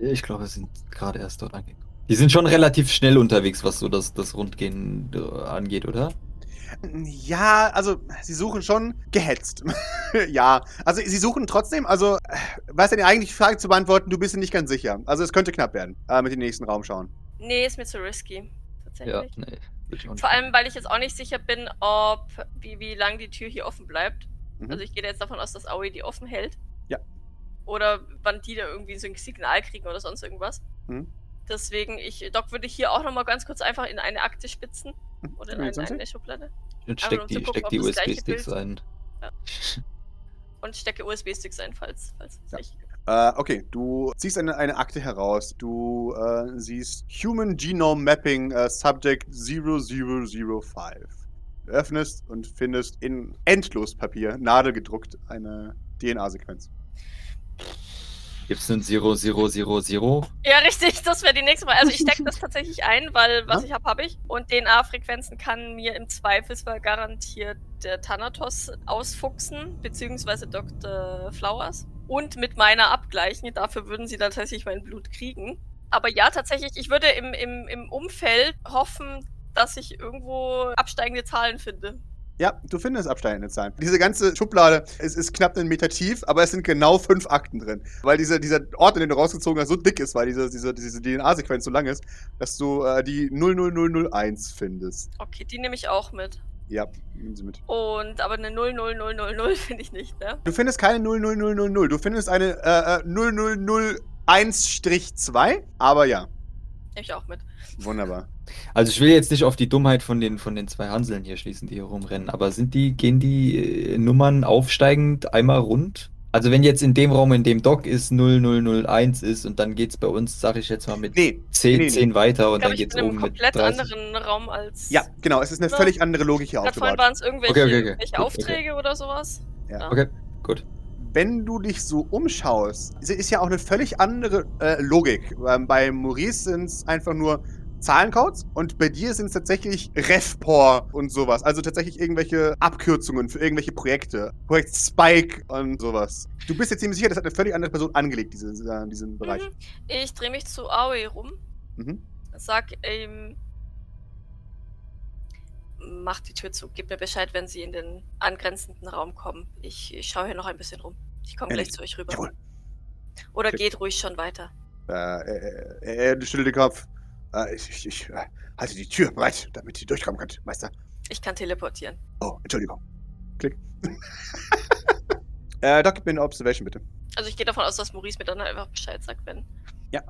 Ich glaube, wir sind gerade erst dort angekommen. Die sind schon relativ schnell unterwegs, was so das, das Rundgehen äh, angeht, oder? Ja, also sie suchen schon gehetzt. [LAUGHS] ja, also sie suchen trotzdem, also was denn die eigentliche Frage zu beantworten, du bist dir nicht ganz sicher. Also es könnte knapp werden, äh, mit dem nächsten Raum schauen. Nee, ist mir zu risky. Tatsächlich. Ja, nee. ich Vor allem, weil ich jetzt auch nicht sicher bin, ob wie, wie lang die Tür hier offen bleibt. Mhm. Also ich gehe jetzt davon aus, dass Aoi die offen hält. Ja. Oder wann die da irgendwie so ein Signal kriegen oder sonst irgendwas. Mhm. Deswegen, ich, Doc würde hier auch nochmal ganz kurz einfach in eine Akte spitzen. Oder in eine, 20? eine Schublade. Und Aber steck um die, gucken, steck die USB-Sticks ein. Und stecke USB-Sticks ein, falls, falls es Ja. nicht. Äh, okay, du ziehst eine, eine Akte heraus. Du äh, siehst Human Genome Mapping äh, Subject 0005. Du öffnest und findest in Endlospapier, nadelgedruckt, eine DNA-Sequenz. Gibt's einen 0000? Ja, richtig, das wäre die nächste Frage. Also ich stecke [LAUGHS] das tatsächlich ein, weil was Ja. ich habe, habe ich. Und DNA-Frequenzen kann mir im Zweifelsfall garantiert der Thanatos ausfuchsen, beziehungsweise Dr. Flowers. Und mit meiner abgleichen. Dafür würden sie dann tatsächlich mein Blut kriegen. Aber ja, tatsächlich, ich würde im, im, im Umfeld hoffen, dass ich irgendwo absteigende Zahlen finde. Ja, du findest absteigende Zahlen. Diese ganze Schublade es ist knapp einen Meter tief, aber es sind genau fünf Akten drin. Weil dieser, dieser Ort, den du rausgezogen hast, so dick ist, weil diese, diese, diese DNA-Sequenz so lang ist, dass du äh, die 00001 findest. Okay, die nehme ich auch mit. Ja, nehmen sie mit. Und aber eine 00000 finde ich nicht, ne? Du findest keine 00000, du findest eine äh, äh, 0001-2, aber ja, Nehme ich auch mit. wunderbar. Also ich will jetzt nicht auf die Dummheit von den, von den zwei Hanseln hier schließen, die hier rumrennen, aber sind die, gehen die äh, Nummern aufsteigend einmal rund? Also wenn jetzt in dem Raum, in dem Doc ist, 0001 ist und dann geht's bei uns, sag ich jetzt mal, mit Nee, 10, nee, nee. 10 weiter und dann geht's in einem oben mit komplett 30. anderen Raum als. ja, genau, es ist eine Ja. völlig andere Logik hier Gerade vorhin aufgebaut. waren es irgendwelche, Okay, okay, okay. irgendwelche Gut, Aufträge oder sowas. Ja. Okay, gut. Wenn du dich so umschaust, ist- ist ja auch eine völlig andere äh, Logik. Ähm, bei Maurice sind es einfach nur Zahlencodes und bei dir sind es tatsächlich RevPor und sowas. Also tatsächlich irgendwelche Abkürzungen für irgendwelche Projekte. Projekt Spike und sowas. Du bist jetzt ziemlich sicher, das hat eine völlig andere Person angelegt, diese, diesen Bereich. Mhm. Ich drehe mich zu Aoi rum, Mhm. sag ihm, mach die Tür zu, gib mir Bescheid, wenn sie in den angrenzenden Raum kommen. Ich, ich schaue hier noch ein bisschen rum. Ich komme gleich zu euch rüber. Jawohl. Oder geht ruhig schon weiter. Äh, er, er, er schüttelt den Kopf. Äh, ich ich, ich äh, halte die Tür bereit, damit ihr durchkommen könnt, Meister. Ich kann teleportieren. Oh, Entschuldigung. Klick. [LAUGHS] äh, Doc, gib mir eine Observation, bitte. Also ich gehe davon aus, dass Maurice mir dann einfach Bescheid sagt, wenn. Ja.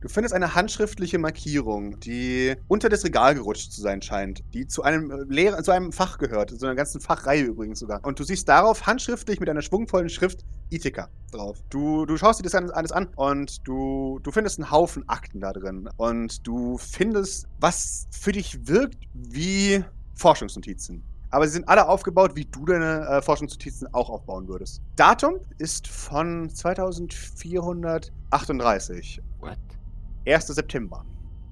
Du findest eine handschriftliche Markierung, die unter das Regal gerutscht zu sein scheint, die zu einem äh, Lehrer, zu einem Fach gehört, zu einer ganzen Fachreihe übrigens sogar. Und du siehst darauf handschriftlich mit einer schwungvollen Schrift Ithaca drauf. Du, du schaust dir das alles an und du, du findest einen Haufen Akten da drin. Und du findest, was für dich wirkt wie Forschungsnotizen. Aber sie sind alle aufgebaut, wie du deine äh, Forschungsnotizen auch aufbauen würdest. Datum ist von 2438. What? 1. September.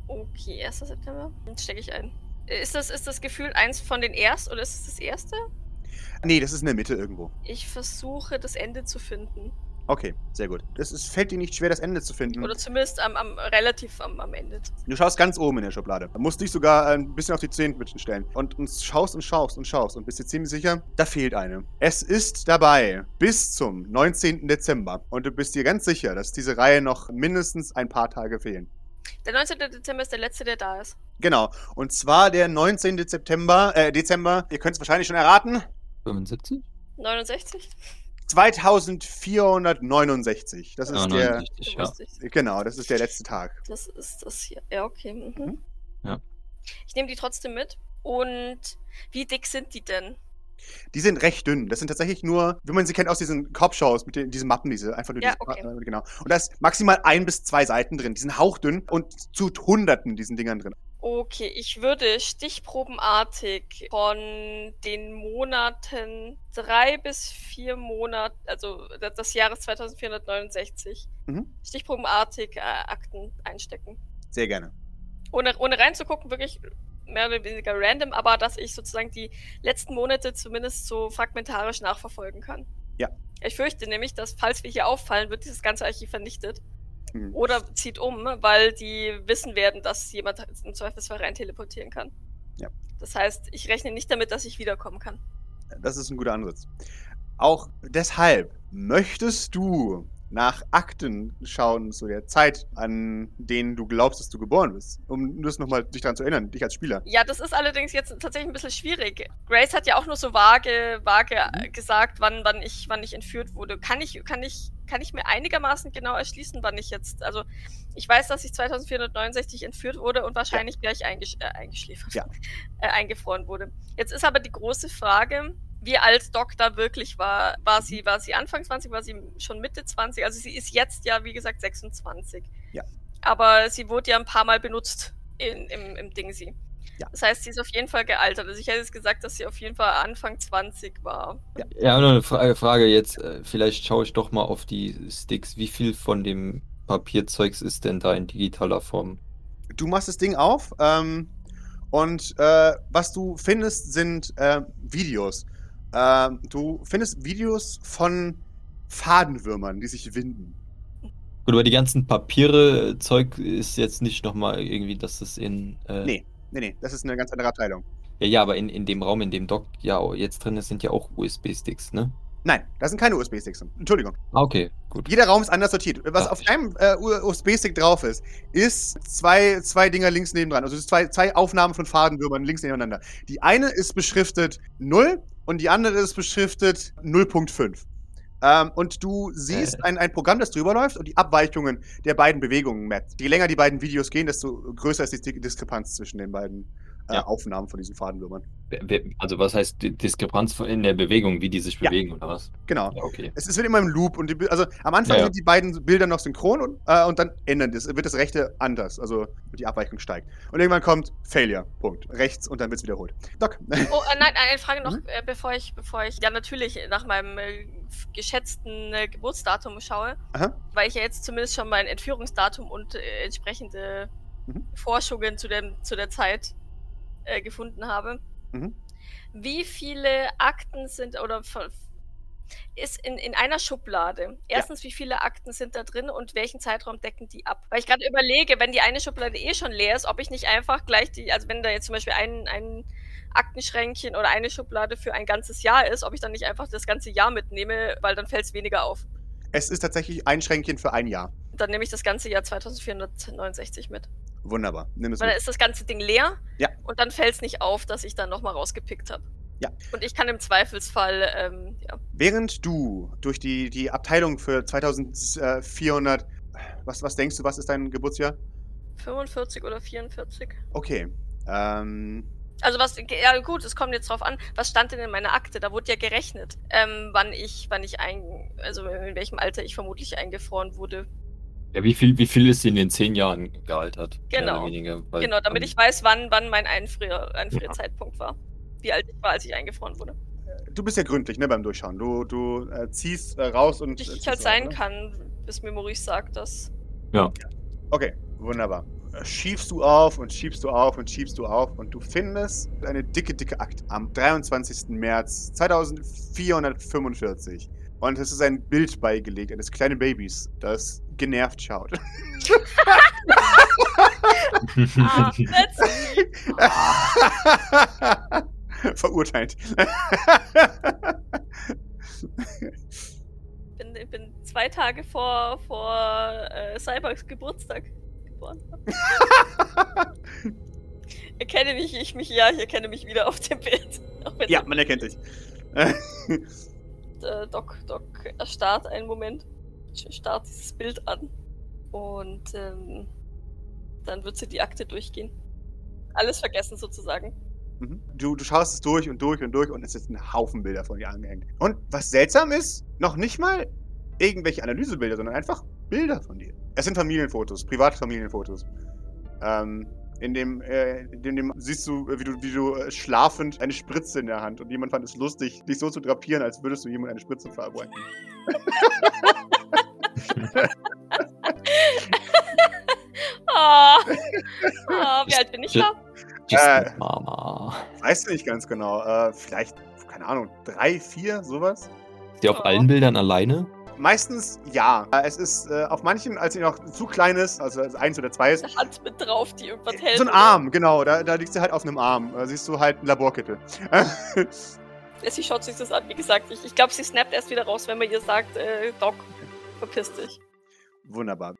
Okay, 1. September. Dann stecke ich ein. Ist das, ist das Gefühl eins von den erst oder ist es das erste? Nee, das ist in der Mitte irgendwo. Ich versuche das Ende zu finden. Okay, sehr gut. Es ist, fällt dir nicht schwer, das Ende zu finden. Oder zumindest am, am relativ am, am Ende. Du schaust ganz oben in der Schublade. Du musst dich sogar ein bisschen auf die Zehenspitzen stellen. Und, und schaust und schaust und schaust und bist dir ziemlich sicher, da fehlt eine. Es ist dabei bis zum 19. Dezember. Und du bist dir ganz sicher, dass diese Reihe noch mindestens ein paar Tage fehlen. Der 19. Dezember ist der letzte, der da ist. Genau. Und zwar der 19. Dezember, äh, Dezember, ihr könnt es wahrscheinlich schon erraten, 75? 69? 2469. Das ist Ja, der, 69, Du ja. genau, das ist der letzte Tag. Das ist das hier. Ja, okay. Mhm. Mhm. Ja. Ich nehme die trotzdem mit. Und wie dick sind die denn? Die sind recht dünn. Das sind tatsächlich nur, wie man sie kennt aus diesen Cop-Shows mit den, diesen Mappen, diese einfach nur Ja, diese, okay. genau. Und da ist maximal ein bis zwei Seiten drin. Die sind hauchdünn und zu Hunderten diesen Dingern drin. Okay, ich würde stichprobenartig von den Monaten drei bis vier Monate, also das- Jahres 2469, Mhm. stichprobenartig äh, Akten einstecken. Sehr gerne. Ohne, ohne reinzugucken, wirklich mehr oder weniger random, aber dass ich sozusagen die letzten Monate zumindest so fragmentarisch nachverfolgen kann. Ja. Ich fürchte nämlich, dass falls wir hier auffallen, wird dieses ganze Archiv vernichtet. Mhm. Oder zieht um, weil die wissen werden, dass jemand im Zweifelsfall rein teleportieren kann. Ja. Das heißt, ich rechne nicht damit, dass ich wiederkommen kann. Das ist ein guter Ansatz. Auch deshalb möchtest du nach Akten schauen zu der Zeit, an denen du glaubst, dass du geboren bist. Um das nochmal dich daran zu erinnern, dich als Spieler. Ja, das ist allerdings jetzt tatsächlich ein bisschen schwierig. Grace hat ja auch nur so vage, vage äh, gesagt, wann, wann ich, wann ich entführt wurde. Kann ich, kann ich, kann ich mir einigermaßen genau erschließen, wann ich jetzt, also ich weiß, dass ich 2469 entführt wurde und wahrscheinlich gleich eingesch äh, eingeschläfert, Ja. [LAUGHS] äh, eingefroren wurde. Jetzt ist aber die große Frage, wie alt Doc da wirklich war. War sie, war sie Anfang 20, war sie schon Mitte 20? Also sie ist jetzt ja, wie gesagt, 26. Ja. Aber sie wurde ja ein paar Mal benutzt in, im, im Ding sie. Ja. Das heißt, sie ist auf jeden Fall gealtert. Also ich hätte jetzt gesagt, dass sie auf jeden Fall Anfang 20 war. Ja, nur eine Fra Frage jetzt. äh, Vielleicht schaue ich doch mal auf die Sticks. Wie viel von dem Papierzeugs ist denn da in digitaler Form? Du machst das Ding auf ähm, und äh, was du findest, sind äh, Videos. Ähm, du findest Videos von Fadenwürmern, die sich winden. Gut, aber die ganzen Papiere, Zeug ist jetzt nicht nochmal irgendwie, dass das in. Äh, Nee. Nee, nee, das ist eine ganz andere Abteilung. Ja, ja, aber in, in dem Raum, in dem Doc ja jetzt drin ist, sind ja auch USB-Sticks, ne? Nein, da sind keine USB-Sticks. Entschuldigung. Ah, okay, gut. Jeder Raum ist anders sortiert. Was Ach, auf einem äh, USB-Stick drauf ist, ist zwei, zwei Dinger links nebendran. Also zwei, zwei Aufnahmen von Fadenwürmern links nebeneinander. Die eine ist beschriftet 0 und die andere ist beschriftet 0.5. Ähm, und du siehst Äh. ein, ein Programm, das drüber läuft und die Abweichungen der beiden Bewegungen mappt. Je länger die beiden Videos gehen, desto größer ist die Di- Diskrepanz zwischen den beiden äh, Ja. Aufnahmen von diesen Fadenwürmern. Also, was heißt die Diskrepanz in der Bewegung, wie die sich Ja. bewegen oder was? Genau. Ja, okay. Es, wird immer im Loop und die, also am Anfang Ja, ja. sind die beiden Bilder noch synchron und, äh, und dann ändern das, wird das rechte anders, also die Abweichung steigt. Und irgendwann kommt Failure, Punkt. Rechts und dann wird es wiederholt. Doc. [LAUGHS] Oh, äh, nein, eine Frage noch, Mhm. äh, bevor ich, bevor ich ja natürlich nach meinem äh, geschätzten äh, Geburtsdatum schaue, Aha. weil ich ja jetzt zumindest schon mein Entführungsdatum und äh, entsprechende Mhm. Forschungen zu, dem, zu der Zeit äh, gefunden habe. Mhm. Wie viele Akten sind oder ist in, in einer Schublade. Erstens, wie viele Akten sind da drin und welchen Zeitraum decken die ab? Weil ich gerade überlege, wenn die eine Schublade eh schon leer ist, ob ich nicht einfach gleich die, also wenn da jetzt zum Beispiel ein, ein Aktenschränkchen oder eine Schublade für ein ganzes Jahr ist, ob ich dann nicht einfach das ganze Jahr mitnehme, weil dann fällt es weniger auf. Es ist tatsächlich ein Schränkchen für ein Jahr. Dann nehme ich das ganze Jahr 2469 mit. Wunderbar. Nimm es Weil dann ist das ganze Ding leer Ja. und dann fällt es nicht auf, dass ich dann nochmal rausgepickt habe. Ja. Und ich kann im Zweifelsfall, ähm, ja. Während du durch die, die Abteilung für 2400, was, was denkst du, was ist dein Geburtsjahr? 45 oder 44. Okay. Ähm, Also was, ja gut, es kommt jetzt drauf an, was stand denn in meiner Akte? Da wurde ja gerechnet, ähm, wann ich, wann ich ein, also in welchem Alter ich vermutlich eingefroren wurde. Ja, wie viel, wie viel ist sie in den zehn Jahren gealtert? Genau. weniger? Weil- Genau, damit ich weiß, wann, wann mein Einfrier, Einfrierzeitpunkt Ja. war. Wie alt ich war, als ich eingefroren wurde. Du bist ja gründlich, ne, beim Durchschauen. Du, du äh, ziehst äh, raus und. Ich, ich halt raus, sein ne? kann, bis mir Maurice sagt, dass. Okay, wunderbar. Äh, Schiebst du auf und schiebst du auf und schiebst du auf und du findest eine dicke, dicke Akt am 23. März 2445. Und es ist ein Bild beigelegt eines kleinen Babys, das genervt schaut. [LAUGHS] Ah, Verurteilt. bin, ich bin zwei Tage vor, vor äh, Cybers Geburtstag geboren. [LAUGHS] erkenne mich, ich mich, ja, ich erkenne mich wieder auf dem Bild. Auch wenn ja, man erkennt dich. [LAUGHS] äh, Doc, Doc erstarrt einen Moment, starrt dieses Bild an und ähm, dann wird sie die Akte durchgehen. Alles vergessen sozusagen. Mhm. Du, du schaust es durch und durch und durch und es ist ein Haufen Bilder von dir angehängt. Und was seltsam ist, noch nicht mal irgendwelche Analysebilder, sondern einfach Bilder von dir. Es sind Familienfotos, private Familienfotos. Ähm, in dem, äh, in dem siehst du, äh, wie du, wie du äh, schlafend eine Spritze in der Hand und jemand fand es lustig, dich so zu drapieren, als würdest du jemand eine Spritze verabreichen. [LAUGHS] Ah, ah, wie alt bin ich da? Äh. Mama. Weiß nicht ganz genau. Äh, vielleicht, keine Ahnung, drei, vier, sowas? Ist die auf Oh. allen Bildern alleine? Meistens ja. Äh, Es ist äh, auf manchen, als sie noch zu klein ist, also als eins oder zwei ist, Eine Hand mit drauf, die irgendwas hält. so ein oder? Arm, genau. Da, da liegt sie halt auf einem Arm. Da siehst du halt einen Laborkittel. [LAUGHS] Sie schaut sich das an, wie gesagt. Ich, ich glaube, sie snappt erst wieder raus, wenn man ihr sagt, äh, Doc, verpiss dich. Wunderbar.